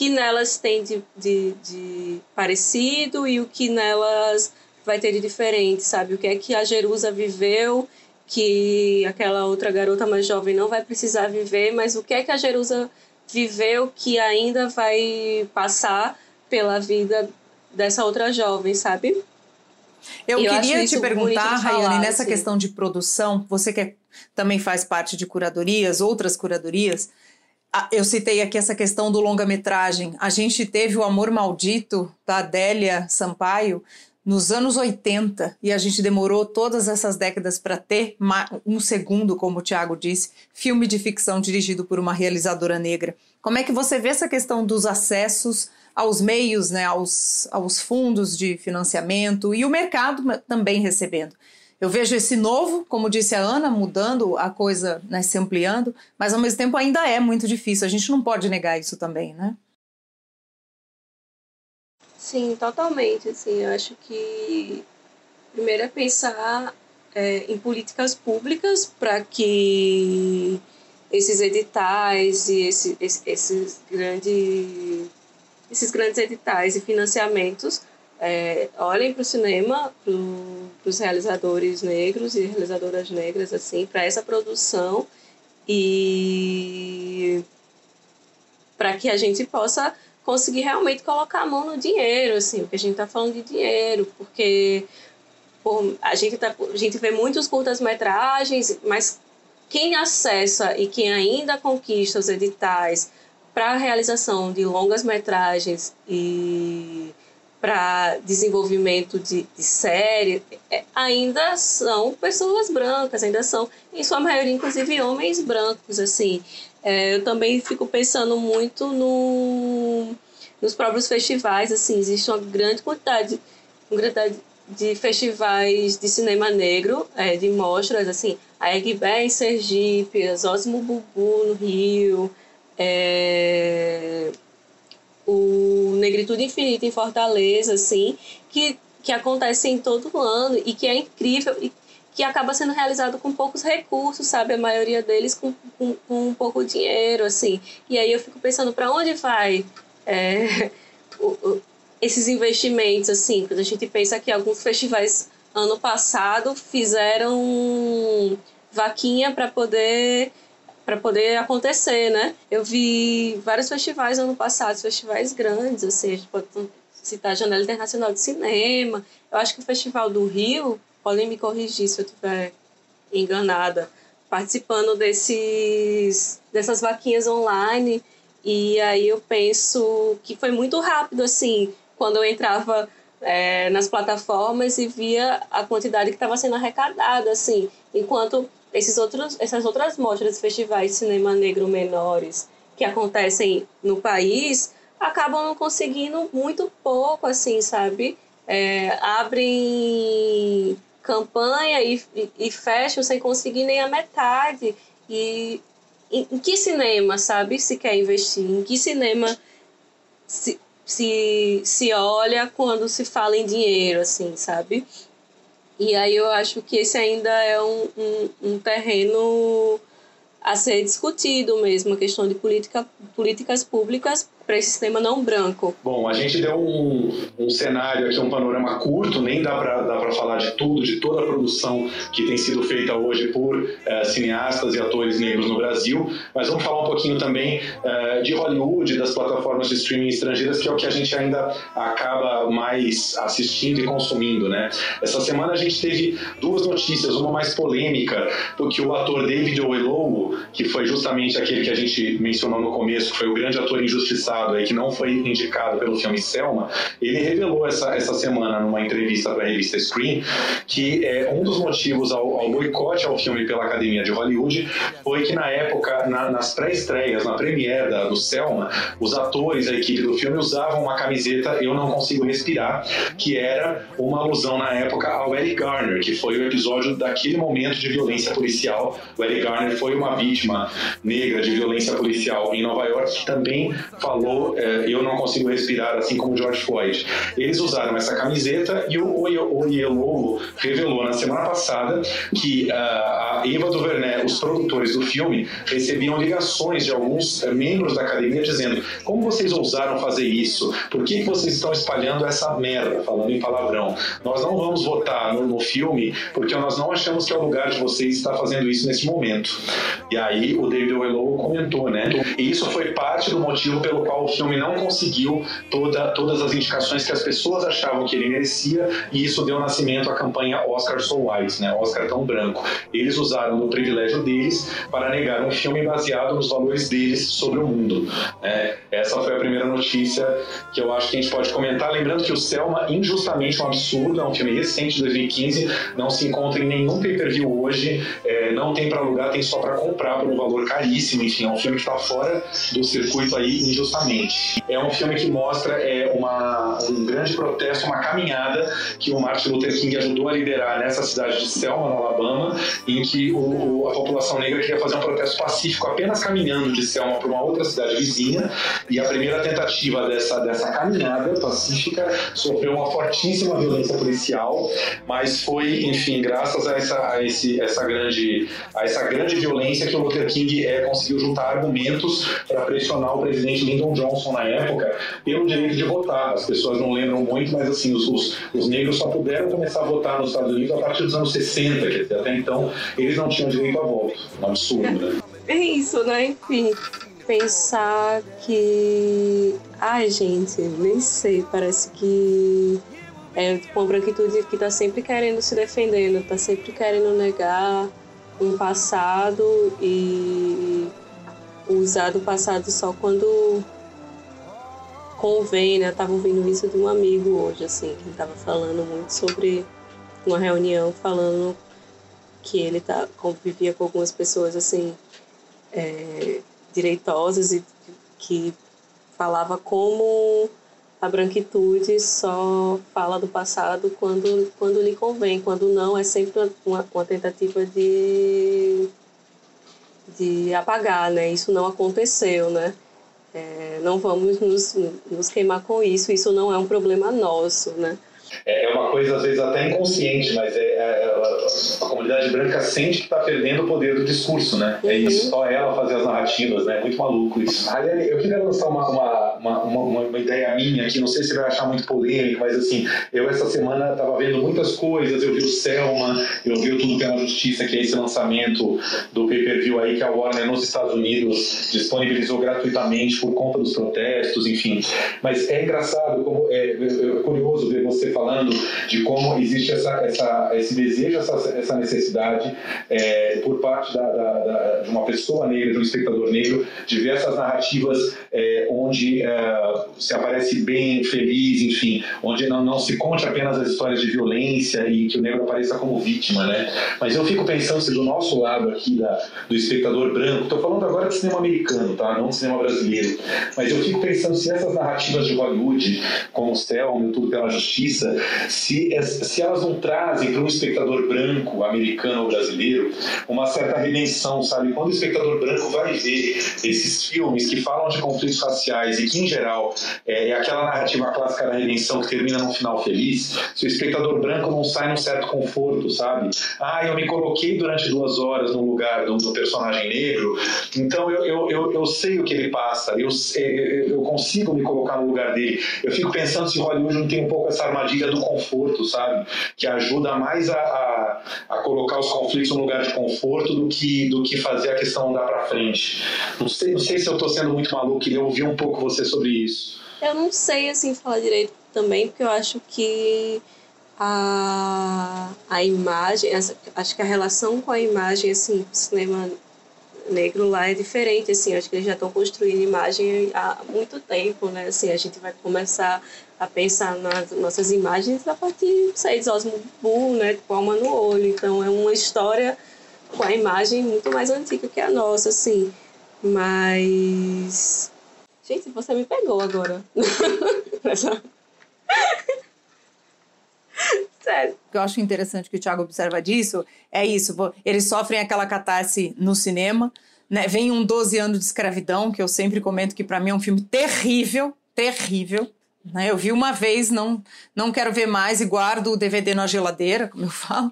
Speaker 4: que nelas tem de, de, de parecido e o que nelas vai ter de diferente, sabe? O que é que a Jerusa viveu que aquela outra garota mais jovem não vai precisar viver, mas o que é que a Jerusa viveu que ainda vai passar pela vida dessa outra jovem, sabe?
Speaker 3: Eu, eu queria te perguntar, Rayane, nessa assim. questão de produção, você que é, também faz parte de curadorias, outras curadorias, eu citei aqui essa questão do longa-metragem. A gente teve o Amor Maldito, da Adélia Sampaio, nos anos 80 e a gente demorou todas essas décadas para ter um segundo, como o Tiago disse, filme de ficção dirigido por uma realizadora negra. Como é que você vê essa questão dos acessos aos meios, né, aos, aos fundos de financiamento e o mercado também recebendo? Eu vejo esse novo, como disse a Ana, mudando a coisa, né, se ampliando, mas ao mesmo tempo ainda é muito difícil. A gente não pode negar isso também, né?
Speaker 4: Sim, totalmente. Assim, eu acho que primeiro é pensar é, em políticas públicas para que esses editais e esse, esse, esses, grandes, esses grandes editais e financiamentos é, olhem para o cinema, para os realizadores negros e realizadoras negras, assim, para essa produção e para que a gente possa conseguir realmente colocar a mão no dinheiro, assim, porque a gente está falando de dinheiro, porque a, gente tá, a gente vê muitos curtas-metragens, mas quem acessa e quem ainda conquista os editais para a realização de longas-metragens e para desenvolvimento de, de série é, ainda são pessoas brancas, ainda são, em sua maioria, inclusive, homens brancos, assim. É, eu também fico pensando muito no, nos próprios festivais, assim, existe uma grande quantidade, uma quantidade de festivais de cinema negro, é, de mostras, assim, a Egbé em Sergipe, Osmo Bubu no Rio, é, o Negritude Infinita em Fortaleza, assim, que, que acontecem todo ano e que é incrível e que acaba sendo realizado com poucos recursos, sabe? A maioria deles com, com, com um pouco dinheiro, assim. E aí eu fico pensando para onde vai é, o, o, esses investimentos, assim, quando a gente pensa que alguns festivais ano passado fizeram vaquinha para poder para poder acontecer, né? Eu vi vários festivais ano passado, festivais grandes, assim, a gente pode citar a Janela Internacional de Cinema. Eu acho que o Festival do Rio, podem me corrigir se eu estiver enganada, participando desses dessas vaquinhas online. E aí eu penso que foi muito rápido, assim, quando eu entrava é, nas plataformas e via a quantidade que estava sendo arrecadada, assim, enquanto esses outros, essas outras mostras, festivais de cinema negro menores que acontecem no país, acabam conseguindo muito pouco, assim, sabe? É, abrem campanha e, e, e, fecham sem conseguir nem a metade. E em, em, que cinema, sabe, se quer investir? Em que cinema se, se, se olha quando se fala em dinheiro, assim, sabe? E aí eu acho que esse ainda é um, um, um terreno a ser discutido mesmo, a questão de política, políticas públicas para esse sistema não branco?
Speaker 1: Bom, a gente deu um, um cenário aqui, um panorama curto, nem dá para falar de tudo, de toda a produção que tem sido feita hoje por eh, cineastas e atores negros no Brasil, mas vamos falar um pouquinho também eh, de Hollywood, das plataformas de streaming estrangeiras, que é o que a gente ainda acaba mais assistindo e consumindo, né? Essa semana a gente teve duas notícias, uma mais polêmica, porque o ator David Oyelowo, que foi justamente aquele que a gente mencionou no começo, que foi o grande ator injustiçado aí, que não foi indicado pelo filme Selma, ele revelou essa, essa semana numa entrevista para a revista Screen que é, um dos motivos ao, ao boicote ao filme pela Academia de Hollywood foi que na época, na, nas pré-estreias, na premiere da, do Selma, os atores, a equipe do filme usavam uma camiseta Eu Não Consigo Respirar, que era uma alusão na época ao Eric Garner, que foi o episódio daquele momento de violência policial. O Eric Garner foi uma vítima negra de violência policial em Nova York, que também falou falou é, eu não consigo respirar, assim como George Floyd. Eles usaram essa camiseta e o Oyelowo revelou na semana passada que uh, a Eva DuVernay, os produtores do filme, recebiam ligações de alguns uh, membros da academia dizendo como vocês ousaram fazer isso? Por que vocês estão espalhando essa merda, falando em palavrão? Nós não vamos votar no, no filme porque nós não achamos que é o lugar de vocês estar fazendo isso nesse momento. E aí o David Oyelowo comentou, né? E isso foi parte do motivo pelo qual o filme não conseguiu toda, todas as indicações que as pessoas achavam que ele merecia, e isso deu nascimento à campanha Oscar So White, né? Oscar tão branco. Eles usaram do privilégio deles para negar um filme baseado nos valores deles sobre o mundo. Né? Essa foi a primeira notícia que eu acho que a gente pode comentar. Lembrando que o Selma, injustamente um absurdo, é um filme recente de 2015, não se encontra em nenhum pay-per-view hoje, é, não tem para alugar, tem só para comprar por um valor caríssimo. Enfim, é um filme que está fora do circuito aí injustamente. É um filme que mostra é, uma, um grande protesto, uma caminhada que o Martin Luther King ajudou a liderar nessa cidade de Selma, no Alabama, em que o, a população negra queria fazer um protesto pacífico apenas caminhando de Selma para uma outra cidade vizinha. E a primeira tentativa dessa, dessa caminhada pacífica sofreu uma fortíssima violência policial, mas foi, enfim, graças a essa, a esse, essa, grande, a essa grande violência que o Luther King é, conseguiu juntar argumentos para pressionar o presidente Lyndon Johnson na época pelo direito de votar. As pessoas não lembram muito, mas assim, os, os, os negros só puderam começar a votar nos Estados Unidos a partir dos anos 60, quer dizer, até então eles não tinham direito a voto. Um absurdo, né?
Speaker 4: É isso, né? Enfim, pensar que. Ai, gente, nem sei, parece que é uma branquitude que está sempre querendo se defendendo, está sempre querendo negar um passado e usar do passado só quando convém, né? Eu tava ouvindo isso de um amigo hoje, assim, que estava falando muito sobre uma reunião, falando que ele tá, convivia com algumas pessoas, assim, é, direitosas e que falava como a branquitude só fala do passado quando, quando lhe convém, quando não é sempre uma, uma tentativa de, de apagar, né? Isso não aconteceu, né? É, não vamos nos, nos queimar com isso, isso não é um problema nosso, né?
Speaker 1: É, é uma coisa, às vezes, até inconsciente, mas é, é a, comunidade branca sente que está perdendo o poder do discurso, né? É uhum. É isso, só ela fazer as narrativas, né? É muito maluco isso. Aliás, eu queria lançar uma, uma, uma, uma, uma ideia minha aqui, não sei se vai achar muito polêmico, mas assim, eu essa semana estava vendo muitas coisas, eu vi o Selma, eu vi o Tudo Pela Justiça, que é esse lançamento do pay-per-view aí que a Warner nos Estados Unidos disponibilizou gratuitamente por conta dos protestos, enfim. Mas é engraçado, como, é, é curioso ver você falar falando de como existe essa, essa, esse desejo, essa, essa necessidade é, por parte da, da, da, de uma pessoa negra, de um espectador negro, de ver essas narrativas é, onde é, se aparece bem, feliz, enfim, onde não, não se conte apenas as histórias de violência e que o negro apareça como vítima, né? Mas eu fico pensando se do nosso lado aqui da, do espectador branco, estou falando agora de cinema americano, tá? Não de cinema brasileiro, mas eu fico pensando se essas narrativas de Hollywood, como o Selma, Tudo pela Justiça, se, se elas não trazem para um espectador branco, americano ou brasileiro, uma certa redenção, sabe? Quando o espectador branco vai ver esses filmes que falam de conflitos raciais e que, em geral, é, é aquela narrativa clássica da redenção que termina num final feliz, se o espectador branco não sai num certo conforto, sabe? Ah, eu me coloquei durante duas horas no lugar do, do personagem negro, então eu, eu, eu, eu, sei o que ele passa, eu, eu consigo me colocar no lugar dele. Eu fico pensando se Hollywood não tem um pouco essa armadilha do conforto, sabe? Que ajuda mais a, a, a, colocar os conflitos no lugar de conforto do que, do que fazer a questão andar para frente. Não sei, não sei se eu estou sendo muito maluco, queria ouvir um pouco você sobre isso.
Speaker 4: Eu não sei, assim, falar direito também, porque eu acho que a, a imagem, acho que a relação com a imagem, assim, cinema negro lá é diferente, assim, acho que eles já estão construindo imagem há muito tempo, né, assim, a gente vai começar a pensar nas nossas imagens a partir, sei, de Osmo Bull, né, com alma no olho, então é uma história com a imagem muito mais antiga que a nossa, assim, mas... Gente, você me pegou agora.
Speaker 3: Sério. O que eu acho interessante que o Thiago observa disso é isso: eles sofrem aquela catarse no cinema, né? Vem um 12 anos de escravidão, que eu sempre comento que para mim é um filme terrível, terrível. Né? Eu vi uma vez, não, não quero ver mais e guardo o DVD na geladeira, como eu falo.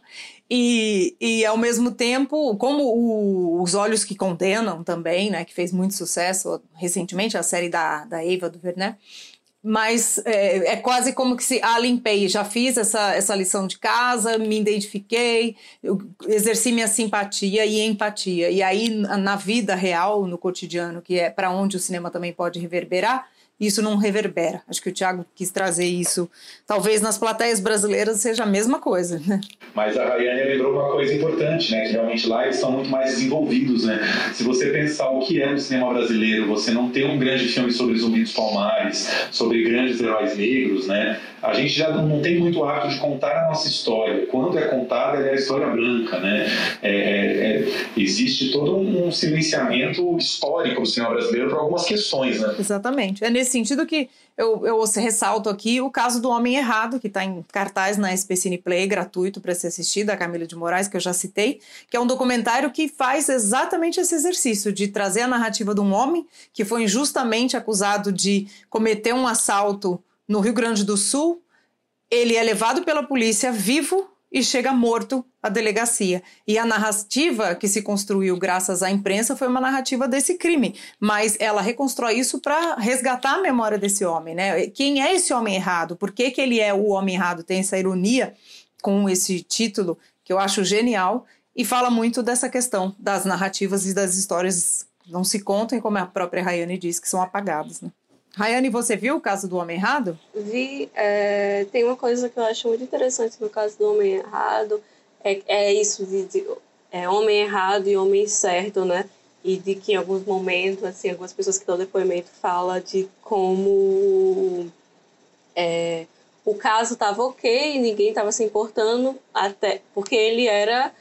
Speaker 3: E, e ao mesmo tempo, como o, Os Olhos que Condenam também, né, que fez muito sucesso recentemente, a série da, da Eva do Vernet, mas é, é, quase como que se ah, limpei, já fiz essa, essa lição de casa, me identifiquei, exerci minha simpatia e empatia. E aí, na vida real, no cotidiano, que é para onde o cinema também pode reverberar, isso não reverbera. Acho que o Thiago quis trazer isso. Talvez nas plateias brasileiras seja a mesma coisa, né?
Speaker 1: Mas a Rayane lembrou uma coisa importante, né? Que realmente lá eles estão muito mais desenvolvidos, né? Se você pensar o que é no cinema brasileiro, você não tem um grande filme sobre Zumbi Palmares, sobre grandes heróis negros, né? A gente já não tem muito hábito de contar a nossa história. Quando é contada, é a história branca, né? É, é, é, existe todo um silenciamento histórico do cinema brasileiro por algumas questões, né?
Speaker 3: Exatamente. É nesse sentido que eu, eu ressalto aqui o caso do Homem Errado, que está em cartaz na SPCine Play, gratuito para ser assistido, da Camila de Moraes, que eu já citei, que é um documentário que faz exatamente esse exercício de trazer a narrativa de um homem que foi injustamente acusado de cometer um assalto no Rio Grande do Sul. Ele é levado pela polícia vivo e chega morto à delegacia. E a narrativa que se construiu graças à imprensa foi uma narrativa desse crime, mas ela reconstrói isso para resgatar a memória desse homem, né? Quem é esse homem errado? Por que, que ele é o homem errado? Tem essa ironia com esse título que eu acho genial e fala muito dessa questão das narrativas e das histórias não se contam, como a própria Rayane diz, que são apagadas, né? Rayane, você viu o caso do Homem Errado?
Speaker 4: Vi. É, tem uma coisa que eu acho muito interessante no caso do Homem Errado, é, é isso de, de é, homem errado e homem certo, né? E de que em alguns momentos, assim, algumas pessoas que dão depoimento falam de como é, o caso estava ok, ninguém estava se importando, até porque ele era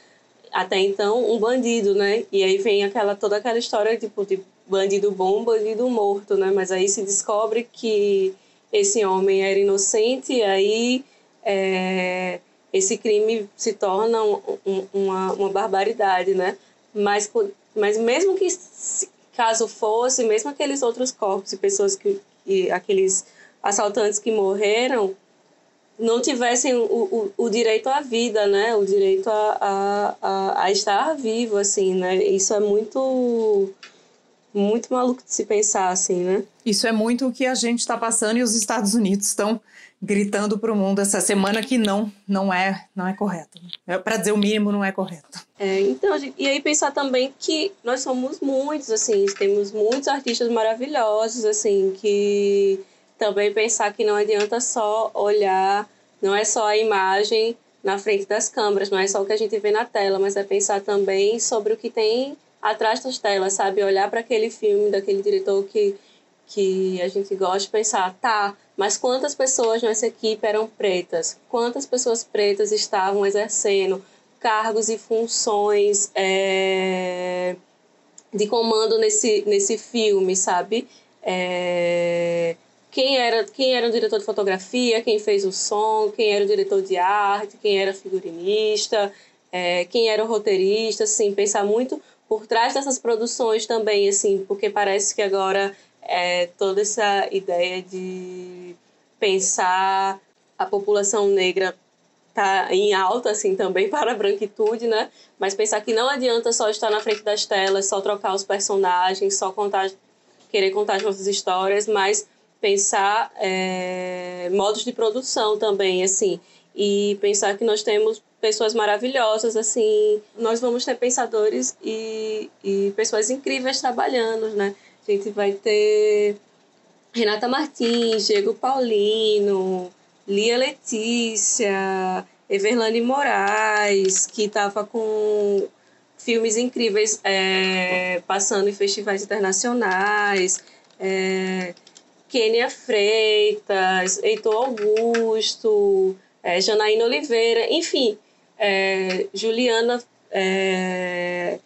Speaker 4: até então um bandido, né? E aí vem aquela toda aquela história tipo, de bandido bom, bandido morto, né? Mas aí se descobre que esse homem era inocente e aí é, esse crime se torna um, um, uma, uma barbaridade, né? Mas, mas mesmo que caso fosse, mesmo aqueles outros corpos e pessoas que e aqueles assaltantes que morreram não tivessem o, o, o, direito à vida, né? O direito a, a, a, a estar vivo, assim, né? Isso é muito muito maluco de se pensar assim, né?
Speaker 3: Isso é muito o que a gente está passando e os Estados Unidos estão gritando para o mundo essa semana que não, não é, não é correto. É, para dizer o mínimo, não é correto.
Speaker 4: É, então, e aí pensar também que nós somos muitos, assim, temos muitos artistas maravilhosos, assim, que também pensar que não adianta só olhar, não é só a imagem na frente das câmeras, não é só o que a gente vê na tela, mas é pensar também sobre o que tem atrás das telas, sabe? Olhar para aquele filme daquele diretor que, que a gente gosta e pensar, tá, mas quantas pessoas nessa equipe eram pretas? Quantas pessoas pretas estavam exercendo cargos e funções é, de comando nesse, nesse filme, sabe? É, quem era, quem era o diretor de fotografia, quem fez o som, quem era o diretor de arte, quem era figurinista, é, quem era o roteirista, assim, pensar muito por trás dessas produções também, assim, porque parece que agora é, toda essa ideia de pensar a população negra tá em alta assim também para a branquitude, né? Mas pensar que não adianta só estar na frente das telas, só trocar os personagens, só contar, querer contar as nossas histórias, mas pensar é, modos de produção também, assim, e pensar que nós temos pessoas maravilhosas, assim, nós vamos ter pensadores e, e pessoas incríveis trabalhando, né? A gente vai ter Renata Martins, Diego Paulino, Lia Letícia, Everlane Moraes, que estava com filmes incríveis é, passando em festivais internacionais, é, Kênia Freitas, Heitor Augusto, é, Janaína Oliveira, enfim, é, Juliana, é,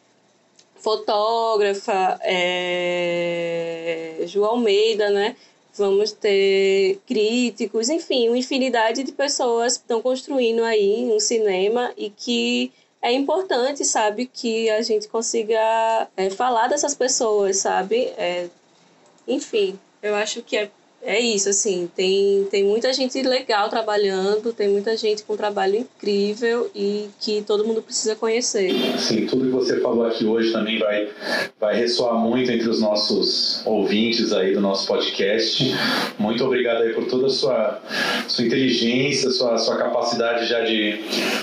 Speaker 4: fotógrafa, é, Ju Almeida, né? Vamos ter críticos, enfim, uma infinidade de pessoas que estão construindo aí um cinema e que é importante, sabe, que a gente consiga é, falar dessas pessoas, sabe? É, enfim, eu acho que é é isso, assim, tem, tem muita gente legal trabalhando, tem muita gente com um trabalho incrível e que todo mundo precisa conhecer.
Speaker 1: Sim, tudo que você falou aqui hoje também vai, vai ressoar muito entre os nossos ouvintes aí do nosso podcast. Muito obrigado aí por toda a sua, sua inteligência, sua, sua capacidade já de,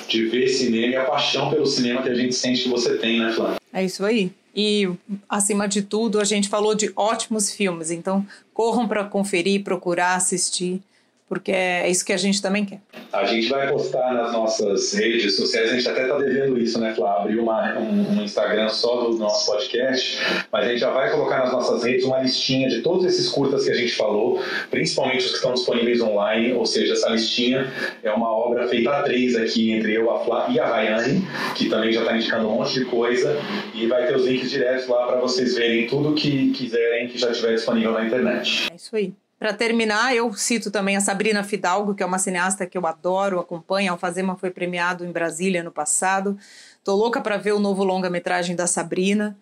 Speaker 1: de ver cinema e a paixão pelo cinema que a gente sente que você tem, né, Flávia?
Speaker 3: É isso aí. E, acima de tudo, a gente falou de ótimos filmes. Então, corram para conferir, procurar, assistir porque é isso que a gente também quer.
Speaker 1: A gente vai postar nas nossas redes sociais, a gente até está devendo isso, né, Flá? Abrir uma, um, um, Instagram só do nosso podcast, mas a gente já vai colocar nas nossas redes uma listinha de todos esses curtas que a gente falou, principalmente os que estão disponíveis online, ou seja, essa listinha é uma obra feita a três aqui, entre eu, a Flá e a Rayane, que também já está indicando um monte de coisa, e vai ter os links diretos lá para vocês verem tudo que quiserem que já estiver disponível na internet.
Speaker 3: É isso aí. Para terminar, eu cito também a Sabrina Fidalgo, que é uma cineasta que eu adoro, acompanho. Alfazema foi premiado em Brasília no passado. Tô louca para ver o novo longa-metragem da Sabrina.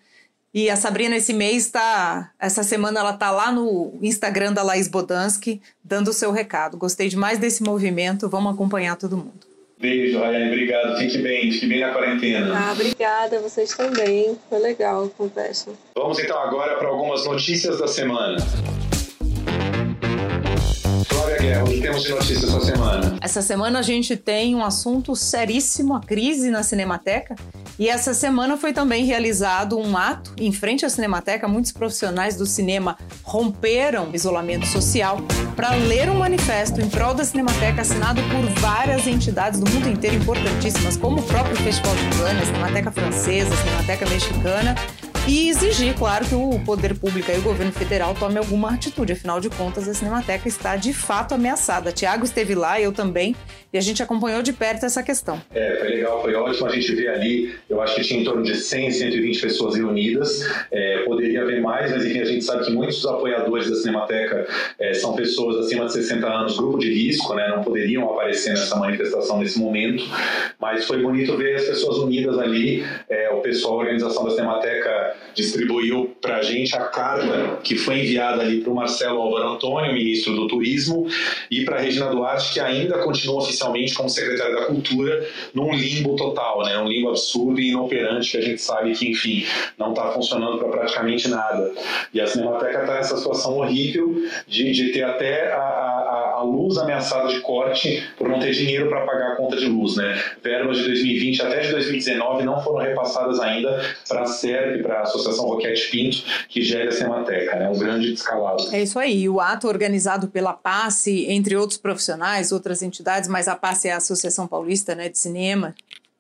Speaker 3: E a Sabrina esse mês está, essa semana ela tá lá no Instagram da Laís Bodansky, dando o seu recado. Gostei demais desse movimento, vamos acompanhar todo mundo.
Speaker 1: Beijo, Rayane, obrigado. Fique bem, fique bem na quarentena.
Speaker 4: Ah, obrigada, vocês também. Foi legal a conversa.
Speaker 1: Vamos então agora para algumas notícias da semana. Guerra, o que temos de notícias essa semana?
Speaker 3: Essa semana a gente tem um assunto seríssimo, a crise na Cinemateca. E essa semana foi também realizado um ato em frente à Cinemateca. Muitos profissionais do cinema romperam o isolamento social para ler um manifesto em prol da Cinemateca assinado por várias entidades do mundo inteiro importantíssimas, como o próprio Festival de Cannes, a Cinemateca Francesa, a Cinemateca Mexicana, e exigir, claro, que o poder público e o governo federal tome alguma atitude. Afinal de contas, a Cinemateca está de fato ameaçada. Tiago esteve lá, eu também, e a gente acompanhou de perto essa questão.
Speaker 1: É, foi legal, foi ótimo a gente ver ali. Eu acho que tinha em torno de 100, 120 pessoas reunidas. É, poderia haver mais, mas enfim, a gente sabe que muitos dos apoiadores da Cinemateca é, são pessoas acima de 60 anos, grupo de risco, né? Não poderiam aparecer nessa manifestação nesse momento. Mas foi bonito ver as pessoas unidas ali. É, o pessoal, a organização da Cinemateca distribuiu para a gente a carta que foi enviada ali para o Marcelo Álvaro Antônio, ministro do Turismo, e para a Regina Duarte, que ainda continua oficialmente como secretária da Cultura, num limbo total, né? um limbo absurdo e inoperante que a gente sabe que, enfim, não está funcionando para praticamente nada. E a Cinemateca está nessa situação horrível de, de ter até a, a, a luz ameaçada de corte por não ter dinheiro para pagar a conta de luz. Né? Verbas de 2020 até de 2019 não foram repassadas ainda para a SERP, para a Associação Roquete Pinto, que gera a Cinemateca, né? um grande descalabro.
Speaker 3: É isso aí. O ato organizado pela PASSE, entre outros profissionais, outras entidades, mas a PASSE é a Associação Paulista né, de Cinema,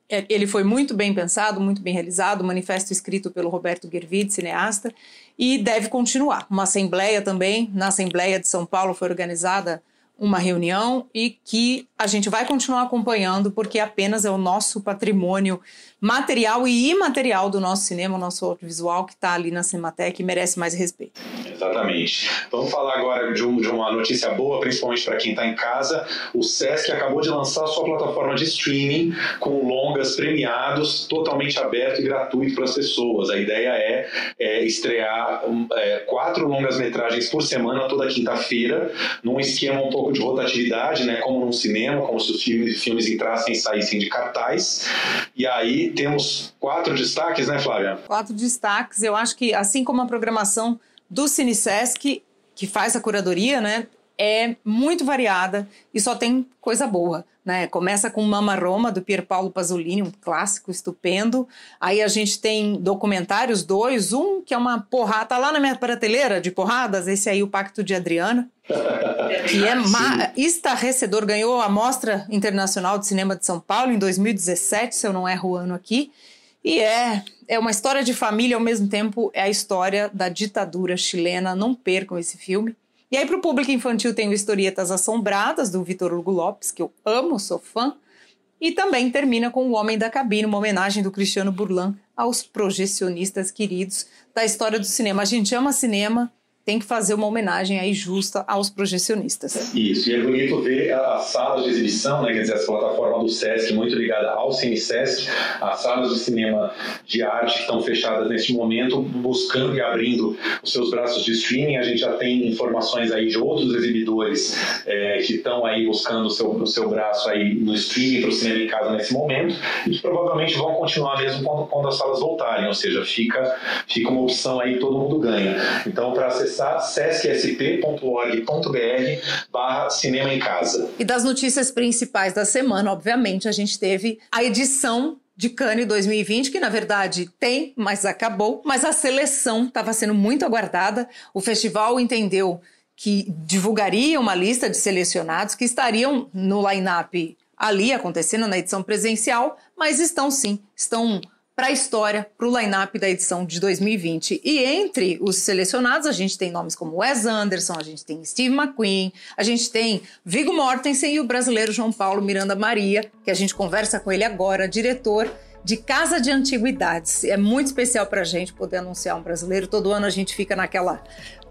Speaker 3: é, ele foi muito bem pensado, muito bem realizado, manifesto escrito pelo Roberto Gervid, cineasta, e deve continuar. Uma assembleia também, na Assembleia de São Paulo foi organizada uma reunião e que a gente vai continuar acompanhando porque apenas é o nosso patrimônio material e imaterial do nosso cinema, nosso audiovisual que está ali na Cinemateca e merece mais respeito.
Speaker 1: Exatamente. Vamos falar agora de, um, de uma notícia boa, principalmente para quem está em casa. O Sesc acabou de lançar sua plataforma de streaming com longas premiados, totalmente aberto e gratuito para as pessoas. A ideia é, é estrear é, quatro longas metragens por semana, toda quinta-feira, num esquema um pouco de rotatividade, né, como num cinema, como se os filmes, filmes entrassem e saíssem de cartaz. E aí temos quatro destaques, né, Flávia?
Speaker 3: Quatro destaques. Eu acho que, assim como a programação do CineSesc, que faz a curadoria, né, é muito variada e só tem coisa boa. Né? Começa com Mama Roma, do Pier Paolo Pasolini, um clássico estupendo. Aí a gente tem documentários, dois. Um que é uma porrada, tá lá na minha prateleira de porradas, esse aí, O Pacto de Adriana. que é estarrecedor, ganhou a Mostra Internacional de Cinema de São Paulo em 2017, se eu não erro o ano aqui. E é, é uma história de família, ao mesmo tempo é a história da ditadura chilena. Não percam esse filme. E aí, para o público infantil, tem o Historietas Assombradas, do Vitor Hugo Lopes, que eu amo, sou fã. E também termina com O Homem da Cabine, uma homenagem do Cristiano Burlan aos projecionistas queridos da história do cinema. A gente ama cinema tem que fazer uma homenagem aí justa aos projecionistas.
Speaker 1: Isso, e é bonito ver as salas de exibição, né, quer dizer, essa plataforma do SESC, muito ligada ao Cine SESC, as salas de cinema de arte que estão fechadas neste momento, buscando e abrindo os seus braços de streaming. A gente já tem informações aí de outros exibidores é, que estão aí buscando o seu, o seu braço aí no streaming para o cinema em casa nesse momento e que provavelmente vão continuar mesmo quando, quando as salas voltarem, ou seja, fica, fica uma opção aí todo mundo ganha. Então, para acessar sescsp.org.br barra cinema em casa.
Speaker 3: E das notícias principais da semana, obviamente, a gente teve a edição de Cannes 2020, que na verdade tem, mas acabou, mas a seleção estava sendo muito aguardada. O festival entendeu que divulgaria uma lista de selecionados que estariam no line-up ali acontecendo na edição presencial, mas estão sim, estão para a história, para o line-up da edição de 2020. E entre os selecionados, a gente tem nomes como Wes Anderson, a gente tem Steve McQueen, a gente tem Viggo Mortensen e o brasileiro João Paulo Miranda Maria, que a gente conversa com ele agora, diretor de Casa de Antiguidades. É muito especial para a gente poder anunciar um brasileiro. Todo ano a gente fica naquela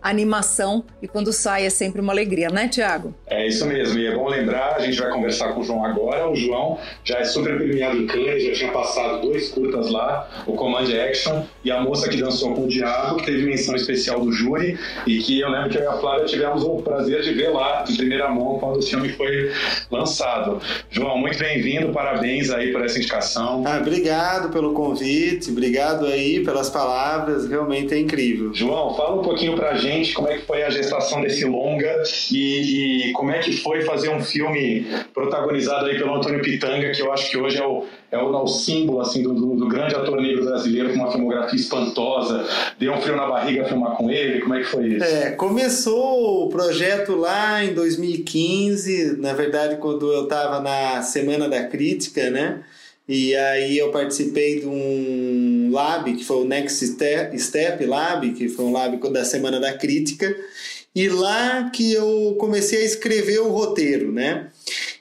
Speaker 3: animação e quando sai é sempre uma alegria, né, Tiago?
Speaker 1: É isso mesmo, e é bom lembrar, a gente vai conversar com o João agora. O João já é super premiado em Cannes, já tinha passado dois curtas lá, o Command Action e a moça que dançou com o Diabo, que teve menção especial do júri e que eu lembro que eu e a Flávia tivemos o prazer de ver lá em primeira mão quando o filme foi lançado. João, muito bem-vindo, parabéns aí por essa indicação.
Speaker 7: Ah, obrigado pelo convite, obrigado aí pelas palavras, realmente é incrível.
Speaker 1: João, fala um pouquinho pra gente como é que foi a gestação desse longa e, e, como é que foi fazer um filme protagonizado aí pelo Antônio Pitanga, que eu acho que hoje é o, é o, o símbolo assim, do, do, do, grande ator negro brasileiro com uma filmografia espantosa. Deu um frio na barriga filmar com ele? Como é que foi isso?
Speaker 7: É, começou o projeto lá em 2015, na verdade, quando eu estava na Semana da Crítica, né? E aí eu participei de um lab, que foi o Next Step, Lab, que foi um lab da Semana da Crítica, e lá que eu comecei a escrever o roteiro, né?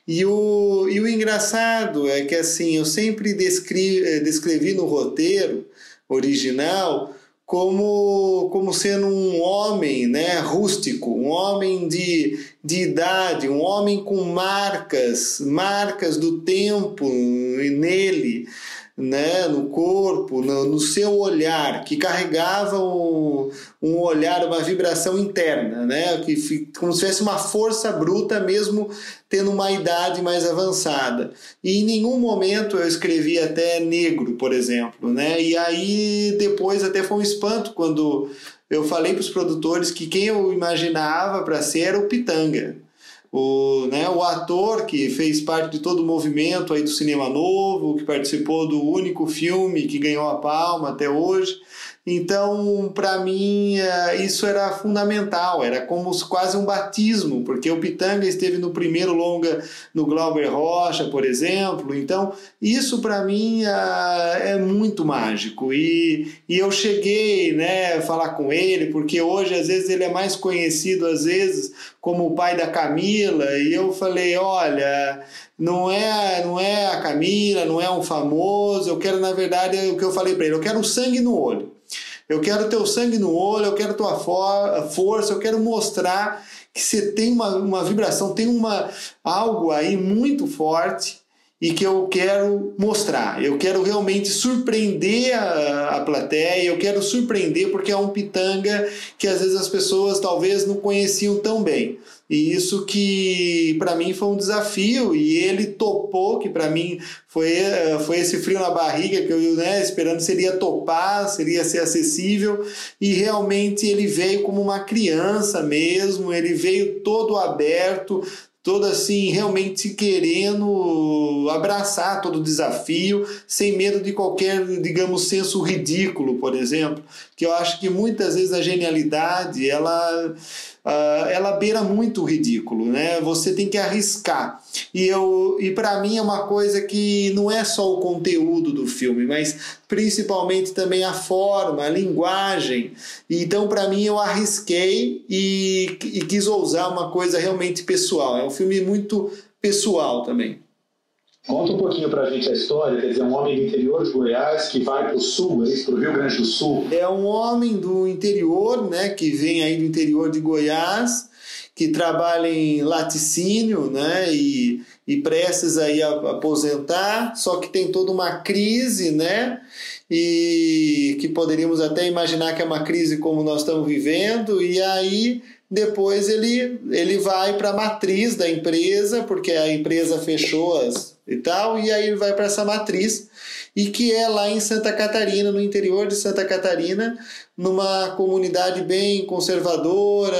Speaker 7: E o, e o engraçado é que assim, eu sempre descrevi, descrevi no roteiro original como, como sendo um homem né, rústico, um homem de, de idade, um homem com marcas, marcas do tempo nele, né, no corpo, no, no seu olhar, que carregava um, um olhar, uma vibração interna, né, que como se tivesse uma força bruta mesmo tendo uma idade mais avançada. E em nenhum momento eu escrevi até negro, por exemplo, né? E aí depois até foi um espanto quando eu falei para os produtores que quem eu imaginava para ser era o Pitanga o, né, o ator que fez parte de todo o movimento aí do cinema novo, que participou do único filme que ganhou a palma até hoje. Então, para mim, é, isso era fundamental, era como quase um batismo, porque o Pitanga esteve no primeiro longa no Glauber Rocha, por exemplo. Então, isso para mim é, é muito mágico. E, e eu cheguei né, a falar com ele, porque hoje, às vezes, ele é mais conhecido, às vezes, como o pai da Camila, e eu falei: olha não é, não é a Camila, não é um famoso. Eu quero, na verdade, é o que eu falei para ele: eu quero sangue no olho. Eu quero teu sangue no olho, eu quero tua for força, eu quero mostrar que você tem uma, uma vibração, tem uma algo aí muito forte e que eu quero mostrar. Eu quero realmente surpreender a, a plateia, eu quero surpreender porque é um pitanga que às vezes as pessoas talvez não conheciam tão bem. E isso que para mim foi um desafio. E ele topou, que para mim foi, eh, foi esse frio na barriga que eu né, esperando seria topar, seria ser acessível. E realmente ele veio como uma criança mesmo, ele veio todo aberto, todo assim, realmente querendo abraçar todo o desafio, sem medo de qualquer, digamos, senso ridículo, por exemplo, que eu acho que muitas vezes a genialidade, ela uh, ela beira muito o ridículo, né? Você tem que arriscar. E, eu, e para mim é uma coisa que não é só o conteúdo do filme, mas principalmente também a forma, a linguagem. Então, para mim, eu arrisquei e, e quis ousar uma coisa realmente pessoal. É um filme muito pessoal também.
Speaker 1: Conta um pouquinho pra gente a história, quer dizer, um homem do interior de Goiás que vai pro sul, é isso, pro Rio Grande do Sul.
Speaker 7: É um homem do interior, né, que vem aí do interior de Goiás, que trabalha em laticínio, né, e, e prestes aí a aposentar, só que tem toda uma crise, né, e que poderíamos até imaginar que é uma crise como nós estamos vivendo, e aí depois ele, ele vai para a matriz da empresa, porque a empresa fechou as, e tal, e aí ele vai para essa matriz, e que é lá em Santa Catarina, no interior de Santa Catarina, numa comunidade bem conservadora,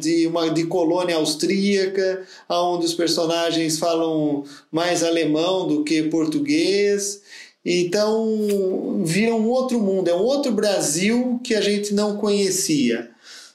Speaker 7: de uma de colônia austríaca, onde os personagens falam mais alemão do que português. Então, vira um outro mundo, é um outro Brasil que a gente não conhecia.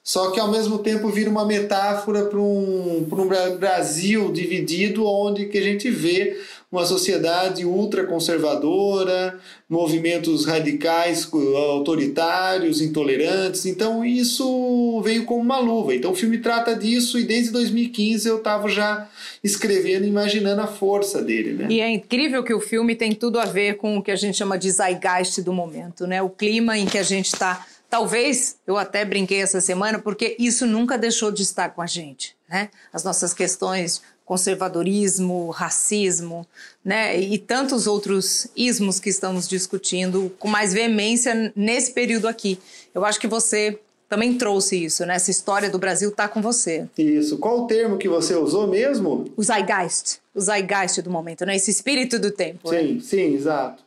Speaker 7: Só que ao mesmo tempo vira uma metáfora para um, um Brasil dividido, onde que a gente vê uma sociedade ultraconservadora, movimentos radicais, autoritários, intolerantes. Então isso veio como uma luva. Então o filme trata disso e desde 2015 eu estava já escrevendo, imaginando a força dele, né?
Speaker 3: E é incrível que o filme tem tudo a ver com o que a gente chama de zeitgeist do momento, né? O clima em que a gente está Talvez eu até brinquei essa semana, porque isso nunca deixou de estar com a gente, né? As nossas questões conservadorismo, racismo, né, e tantos outros ismos que estamos discutindo com mais veemência nesse período aqui. Eu acho que você também trouxe isso, né? Essa história do Brasil está com você.
Speaker 7: Isso. Qual o termo que você usou mesmo?
Speaker 3: O zeitgeist. O zeitgeist do momento, né? Esse espírito do tempo.
Speaker 7: Sim,
Speaker 3: né?
Speaker 7: sim, exato.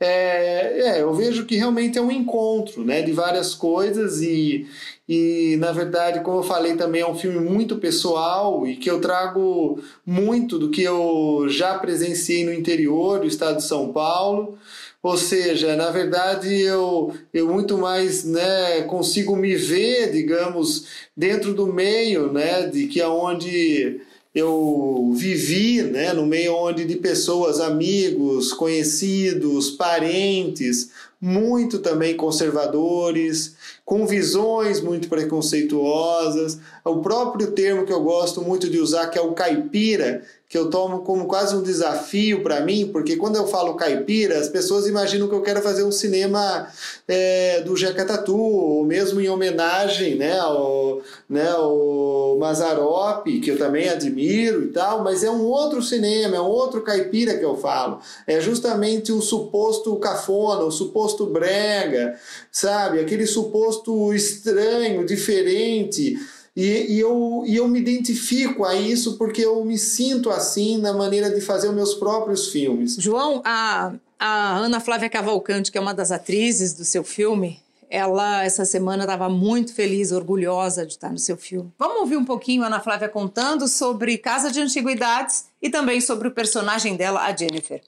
Speaker 7: É, é, eu vejo que realmente é um encontro né, de várias coisas e, e, na verdade, como eu falei, também é um filme muito pessoal e que eu trago muito do que eu já presenciei no interior do estado de São Paulo. Ou seja, na verdade, eu, eu muito mais né, consigo me ver, digamos, dentro do meio, né, de que aonde eu vivi né, no meio onde de pessoas, amigos, conhecidos, parentes, muito também conservadores, com visões muito preconceituosas. O próprio termo que eu gosto muito de usar, que é o caipira, que eu tomo como quase um desafio para mim, porque quando eu falo caipira, as pessoas imaginam que eu quero fazer um cinema é, do Jeca Tatu, ou mesmo em homenagem né, ao, né, ao Mazarop, que eu também admiro e tal, mas é um outro cinema, é um outro caipira que eu falo. É justamente o suposto cafona, o suposto brega, sabe? Aquele suposto estranho, diferente e, e, eu, e eu me identifico a isso porque eu me sinto assim na maneira de fazer os meus próprios filmes.
Speaker 3: João, a, a Ana Flávia Cavalcante, que é uma das atrizes do seu filme, ela essa semana estava muito feliz, orgulhosa de estar no seu filme. Vamos ouvir um pouquinho a Ana Flávia contando sobre Casa de Antiguidades e também sobre o personagem dela, a Jennifer.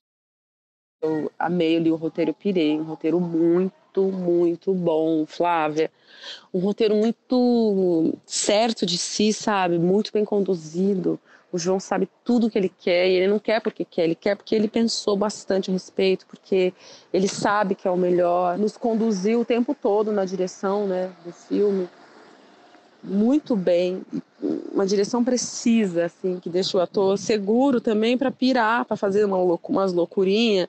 Speaker 6: Eu amei ali o roteiro, pirei, um roteiro muito, muito bom, Flávia um roteiro muito certo de si, sabe? Muito bem conduzido. O João sabe tudo o que ele quer e ele não quer porque quer, ele quer porque ele pensou bastante a respeito, porque ele sabe que é o melhor. Nos conduziu o tempo todo na direção né, do filme, muito bem, uma direção precisa, assim, que deixa o ator seguro também para pirar, para fazer uma umas loucurinhas,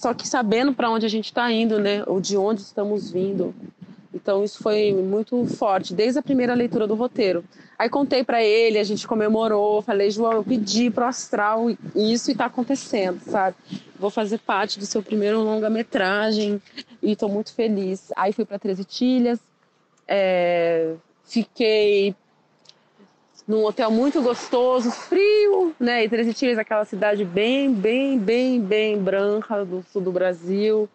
Speaker 6: só que sabendo para onde a gente está indo, né, ou de onde estamos vindo. Então isso foi muito forte desde a primeira leitura do roteiro. Aí contei para ele, a gente comemorou, falei, João, eu pedi pro astral isso e tá acontecendo, sabe? Vou fazer parte do seu primeiro longa-metragem e estou muito feliz. Aí fui para Treze Tilhas, é, fiquei num hotel muito gostoso, frio, né? E Treze Tilhas, aquela cidade bem, bem, bem, bem branca do sul do Brasil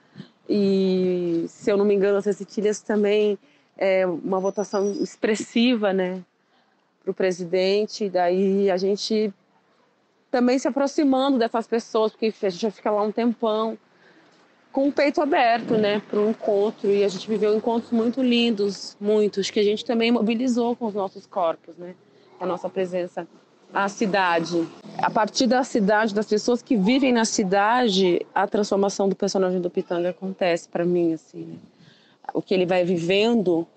Speaker 6: e, se eu não me engano, as Cecílias também é uma votação expressiva, né, para o presidente. Daí a gente também se aproximando dessas pessoas, porque a gente já fica lá um tempão com o peito aberto, né, para um encontro. E a gente viveu encontros muito lindos, muitos, que a gente também mobilizou com os nossos corpos, né, a nossa presença a cidade. A partir da cidade, das pessoas que vivem na cidade, a transformação do personagem do Pitanga acontece para mim assim. Né? O que ele vai vivendo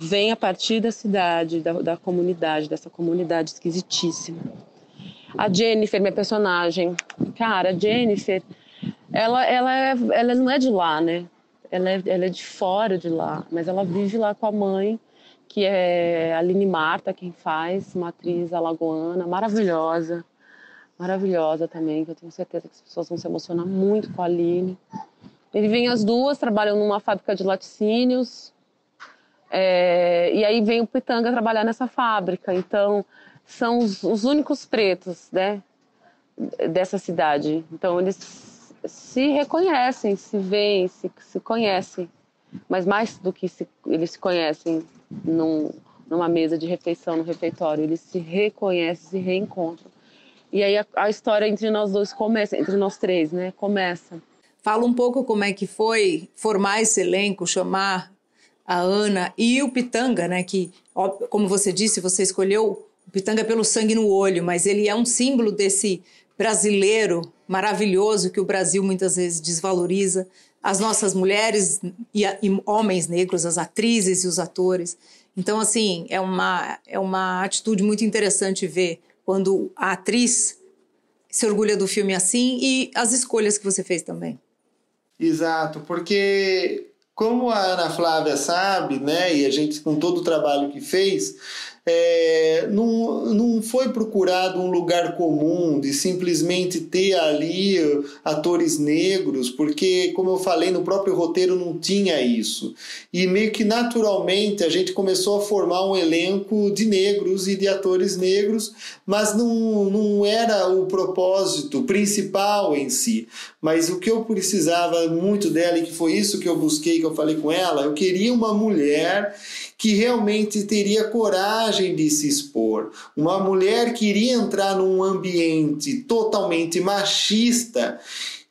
Speaker 6: vem a partir da cidade, da, da comunidade, dessa comunidade esquisitíssima. A Jennifer, minha personagem. Cara, a Jennifer, ela, ela, é, ela não é de lá, né? Ela é, ela é de fora de lá, mas ela vive lá com a mãe, que é a Aline Marta, quem faz, uma atriz alagoana, maravilhosa. Maravilhosa também, que eu tenho certeza que as pessoas vão se emocionar muito com a Aline. Ele vem as duas, trabalham numa fábrica de laticínios, é, e aí vem o Pitanga trabalhar nessa fábrica. Então, são os, os únicos pretos, né, dessa cidade. Então, eles se reconhecem, se veem, se, se conhecem. Mas mais do que se, eles se conhecem num, numa mesa de refeição, no refeitório, eles se reconhecem, se reencontram. E aí a, a história entre nós dois começa, entre nós três, né, começa.
Speaker 3: Fala um pouco como é que foi formar esse elenco, chamar a Ana e o Pitanga, né? Que, como você disse, você escolheu o Pitanga pelo sangue no olho, mas ele é um símbolo desse brasileiro maravilhoso que o Brasil muitas vezes desvaloriza. As nossas mulheres e, e homens negros, as atrizes e os atores. Então, assim, é uma, é uma atitude muito interessante ver quando a atriz se orgulha do filme assim e as escolhas que você fez também.
Speaker 7: Exato, porque como a Ana Flávia sabe, né, e a gente com todo o trabalho que fez, é, não, não foi procurado um lugar comum de simplesmente ter ali atores negros, porque, como eu falei, no próprio roteiro não tinha isso. E meio que naturalmente a gente começou a formar um elenco de negros e de atores negros, mas não, não era o propósito principal em si. Mas o que eu precisava muito dela, e que foi isso que eu busquei, que eu falei com ela, eu queria uma mulher que realmente teria coragem de se expor. Uma mulher que iria entrar num ambiente totalmente machista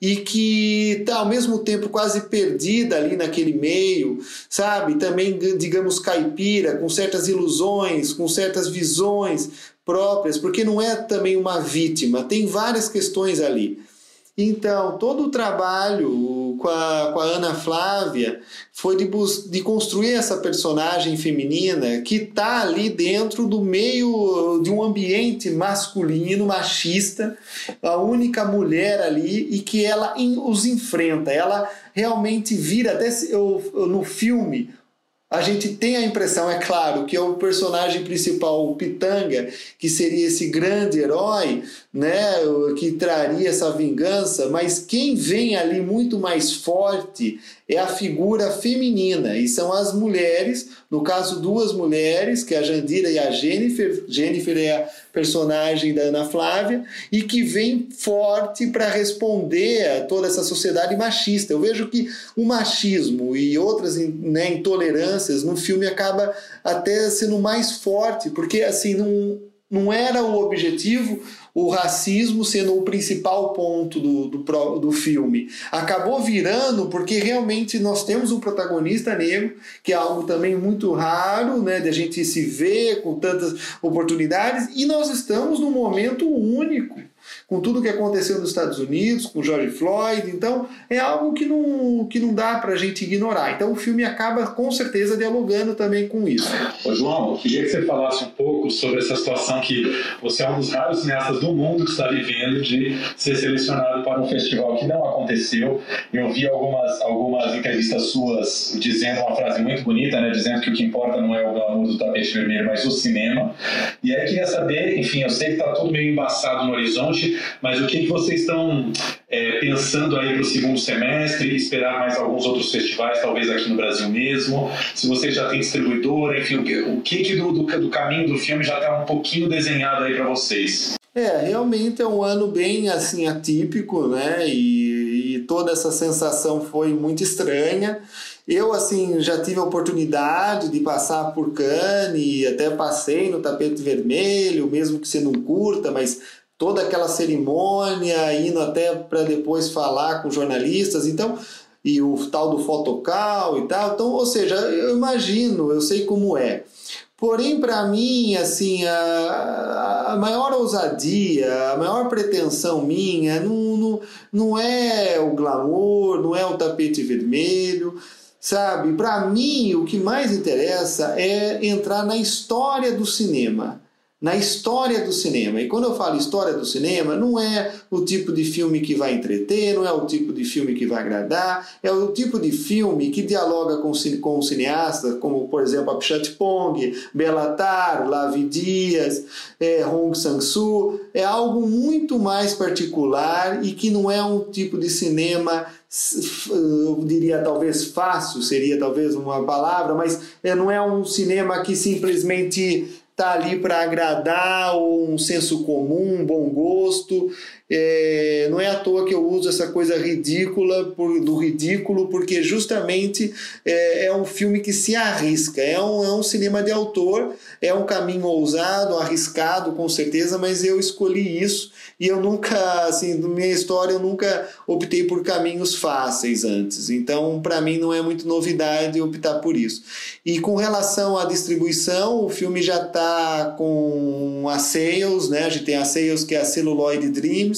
Speaker 7: e que está ao mesmo tempo quase perdida ali naquele meio, sabe? Também, digamos, caipira, com certas ilusões, com certas visões próprias, porque não é também uma vítima, tem várias questões ali. Então, todo o trabalho com a, com a Ana Flávia foi de, de construir essa personagem feminina que está ali dentro do meio de um ambiente masculino, machista, a única mulher ali e que ela os enfrenta. Ela realmente vira, até no filme, a gente tem a impressão, é claro, que é o personagem principal, o Pitanga, que seria esse grande herói, né, que traria essa vingança, mas quem vem ali muito mais forte é a figura feminina, e são as mulheres, no caso duas mulheres, que é a Jandira e a Jennifer, Jennifer é a personagem da Ana Flávia, e que vem forte para responder a toda essa sociedade machista. Eu vejo que o machismo e outras né, intolerâncias no filme acaba até sendo mais forte, porque assim não, não era o objetivo o racismo sendo o principal ponto do, do, do filme. Acabou virando porque realmente nós temos um protagonista negro, que é algo também muito raro, né, de a gente se ver com tantas oportunidades, e nós estamos num momento único com tudo que aconteceu nos Estados Unidos, com George Floyd. Então, é algo que não, que não dá para a gente ignorar. Então, o filme acaba com certeza dialogando também com isso.
Speaker 1: Ô, João, eu queria que você falasse um pouco sobre essa situação que você é um dos raros cineastas do mundo que está vivendo de ser selecionado para um festival que não aconteceu. Eu vi algumas, algumas entrevistas suas dizendo uma frase muito bonita, né, dizendo que o que importa não é o glamour do tapete vermelho, mas o cinema. E aí queria saber, enfim, eu sei que está tudo meio embaçado no horizonte, mas o que, que vocês estão é, pensando aí para o segundo semestre, esperar mais alguns outros festivais, talvez aqui no Brasil mesmo, se vocês já têm distribuidora, enfim, o que, que do, do, do caminho do filme já está um pouquinho desenhado aí para vocês?
Speaker 7: É, realmente é um ano bem assim atípico, né? E, e toda essa sensação foi muito estranha. Eu, assim, já tive a oportunidade de passar por Cannes, até passei no tapete vermelho, mesmo que você não curta, mas toda aquela cerimônia, indo até para depois falar com jornalistas, então e o tal do fotocal e tal. Então, ou seja, eu imagino, eu sei como é. Porém, para mim, assim, a, a, maior ousadia, a maior pretensão minha não, não, não é o glamour, não é o tapete vermelho, sabe? Para mim, o que mais interessa é entrar na história do cinema na história do cinema. E quando eu falo história do cinema, não é o tipo de filme que vai entreter, não é o tipo de filme que vai agradar, é o tipo de filme que dialoga com, com cineastas, como por exemplo Apichat Pong, Belatar, Lavi Dias, é, Hong Sang-soo. É algo muito mais particular e que não é um tipo de cinema eu diria talvez fácil seria talvez uma palavra, mas é, não é um cinema que simplesmente está ali para agradar um senso comum, um bom gosto. É, não é à toa que eu uso essa coisa ridícula por, do ridículo, porque justamente é, é, um filme que se arrisca. É um, é um cinema de autor, é um caminho ousado, arriscado, com certeza, mas eu escolhi isso e eu nunca, assim, na minha história, eu nunca optei por caminhos fáceis antes. Então, para mim, não é muito novidade optar por isso. E com relação à distribuição, o filme já está com a Sales, né? A gente tem a Sales, que é a Celluloid Dreams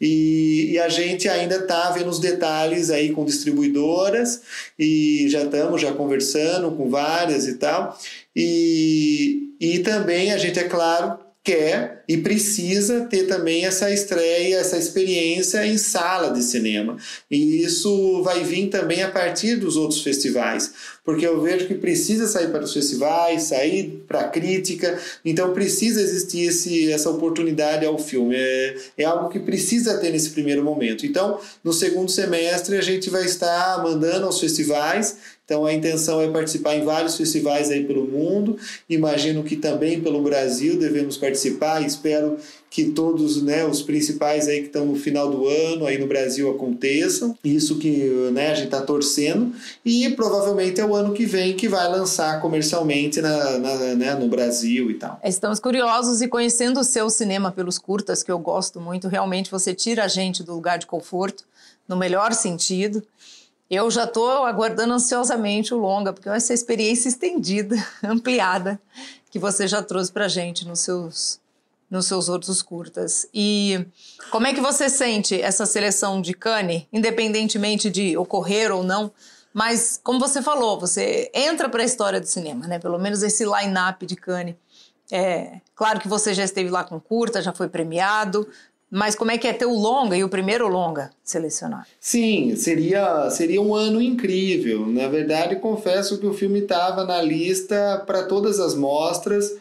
Speaker 7: e, e, a gente ainda está vendo os detalhes aí com distribuidoras e já estamos já conversando com várias e tal. E, e também a gente, é claro, quer e precisa ter também essa estreia, essa experiência em sala de cinema. E isso vai vir também a partir dos outros festivais, porque eu vejo que precisa sair para os festivais, sair para a crítica, então precisa existir esse, essa oportunidade ao filme. É, é algo que precisa ter nesse primeiro momento. Então, no segundo semestre, a gente vai estar mandando aos festivais então a intenção é participar em vários festivais aí pelo mundo. Imagino que também pelo Brasil devemos participar. Espero que todos né, os principais aí que estão no final do ano aí no Brasil aconteçam. Isso que né, a gente está torcendo. E provavelmente é o ano que vem que vai lançar comercialmente na, na né, no Brasil e tal.
Speaker 3: Estamos curiosos e conhecendo o seu cinema pelos curtas, que eu gosto muito. Realmente você tira a gente do lugar de conforto, no melhor sentido. Eu já estou aguardando ansiosamente o longa, porque essa experiência estendida, ampliada, que você já trouxe para a gente nos seus, nos seus outros curtas. E como é que você sente essa seleção de Cane, independentemente de ocorrer ou não? Mas, como você falou, você entra para a história do cinema, né? Pelo menos esse line-up de Cane. É, claro que você já esteve lá com curta, já foi premiado, mas como é que é ter o longa e o primeiro longa selecionado?
Speaker 7: Sim, seria, seria um ano incrível. Na verdade, confesso que o filme estava na lista para todas as mostras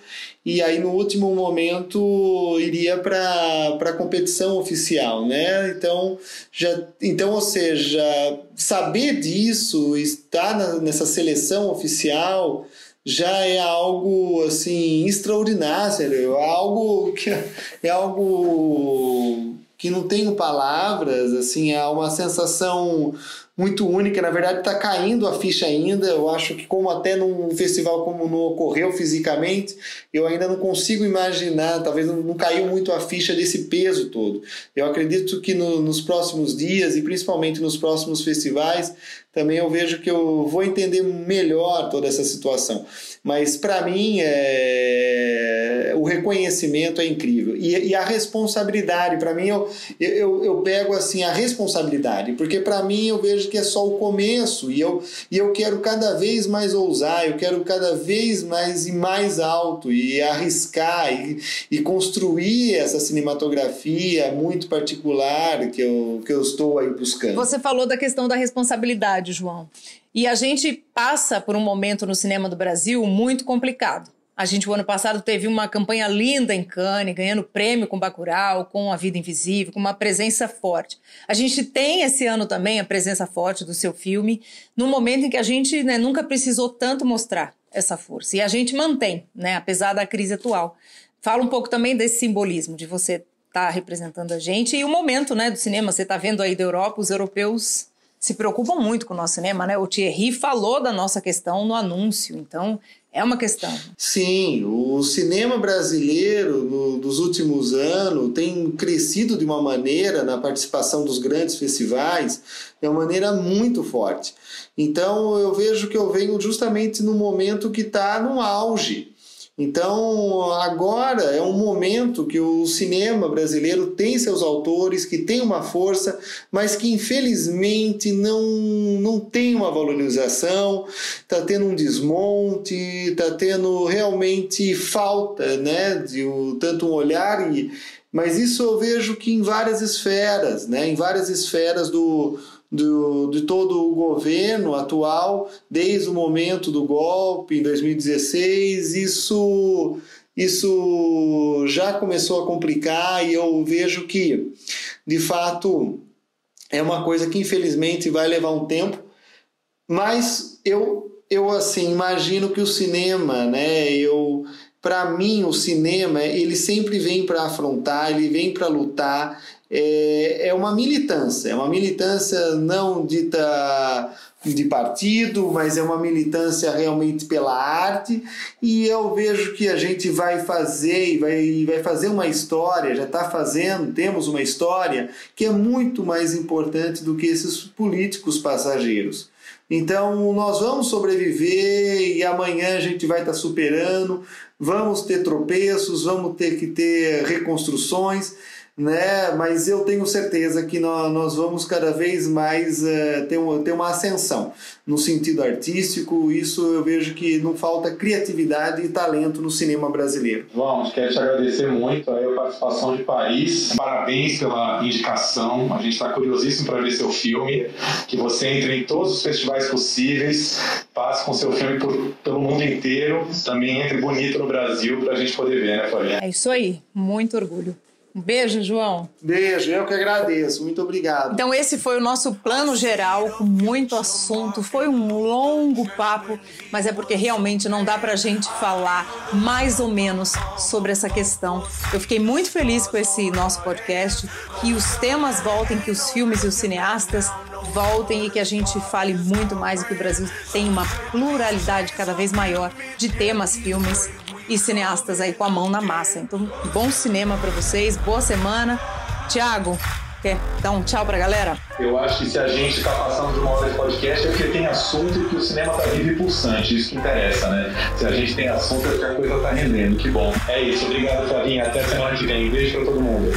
Speaker 7: e aí no último momento iria para a competição oficial, né? Então, já, então, ou seja, saber disso, estar na, nessa seleção oficial já é algo assim extraordinário, é algo que é algo que não tenho palavras, assim, é uma sensação muito única. Na verdade, está caindo a ficha ainda. Eu acho que, como até num festival como não ocorreu fisicamente, eu ainda não consigo imaginar, talvez não, caiu muito a ficha desse peso todo. Eu acredito que no, nos próximos dias e principalmente nos próximos festivais, também eu vejo que eu vou entender melhor toda essa situação. Mas para mim, é... o reconhecimento é incrível. E, e a responsabilidade, para mim, eu, eu, eu pego assim a responsabilidade, porque para mim eu vejo que é só o começo e eu, e eu quero cada vez mais ousar, eu quero cada vez mais ir mais alto e arriscar e, e construir essa cinematografia muito particular que eu, que eu estou aí buscando.
Speaker 3: Você falou da questão da responsabilidade, João. E a gente passa por um momento no cinema do Brasil muito complicado. A gente, o ano passado, teve uma campanha linda em Cannes, ganhando prêmio com Bacurau, com A Vida Invisível, com uma presença forte. A gente tem esse ano também a presença forte do seu filme, num momento em que a gente né, nunca precisou tanto mostrar essa força. E a gente mantém, né, apesar da crise atual. Fala um pouco também desse simbolismo, de você estar tá representando a gente e o momento né, do cinema. Você está vendo aí da Europa, os europeus se preocupam muito com o nosso cinema, né? O Thierry falou da nossa questão no anúncio, então é uma questão.
Speaker 7: Sim, o cinema brasileiro no, dos últimos anos tem crescido de uma maneira na participação dos grandes festivais, de uma maneira muito forte. Então eu vejo que eu venho justamente no momento que está no auge. Então, agora é um momento que o cinema brasileiro tem seus autores, que tem uma força, mas que infelizmente não, não tem uma valorização, está tendo um desmonte, está tendo realmente falta né, de tanto um olhar, e, mas isso eu vejo que em várias esferas, né, em várias esferas do do, de todo o governo atual, desde o momento do golpe em 2016, isso, isso já começou a complicar e eu vejo que, de fato, é uma coisa que infelizmente vai levar um tempo, mas eu, eu assim, imagino que o cinema, né, eu para mim o cinema ele sempre vem para afrontar, ele vem para lutar, é, é uma militância, é uma militância não dita de partido, mas é uma militância realmente pela arte. E eu vejo que a gente vai fazer e vai, vai fazer uma história, já está fazendo, temos uma história que é muito mais importante do que esses políticos passageiros. Então nós vamos sobreviver e amanhã a gente vai estar tá superando, vamos ter tropeços, vamos ter que ter reconstruções né? Mas eu tenho certeza que nós vamos cada vez mais uh, ter, uma, ter uma ascensão no sentido artístico. Isso eu vejo que não falta criatividade e talento no cinema brasileiro.
Speaker 1: João, quero te agradecer muito a participação de Paris. Parabéns pela indicação. A gente está curiosíssimo para ver seu filme. Que você entre em todos os festivais possíveis, passe com seu filme por, pelo mundo inteiro. Também entre bonito no Brasil para a gente poder ver, né, Flavinha?
Speaker 3: É isso aí. Muito orgulho. Um beijo, João.
Speaker 7: Beijo, eu que agradeço. Muito obrigado.
Speaker 3: Então, esse foi o nosso plano geral, com muito assunto. Foi um longo papo, mas é porque realmente não dá pra gente falar mais ou menos sobre essa questão. Eu fiquei muito feliz com esse nosso podcast, que os temas voltem, que os filmes e os cineastas voltem e que a gente fale muito mais e que o Brasil tenha uma pluralidade cada vez maior de temas, filmes e cineastas aí com a mão na massa. Então, bom cinema para vocês, boa semana. Tiago, quer dar um tchau pra galera?
Speaker 1: Eu acho que se a gente tá passando de uma hora de podcast é porque tem assunto que o cinema tá vivo e pulsante, isso que interessa, né? Se a gente tem assunto é porque a coisa tá rendendo, que bom. É isso, obrigado Flavinha, até semana que vem. Beijo pra todo mundo.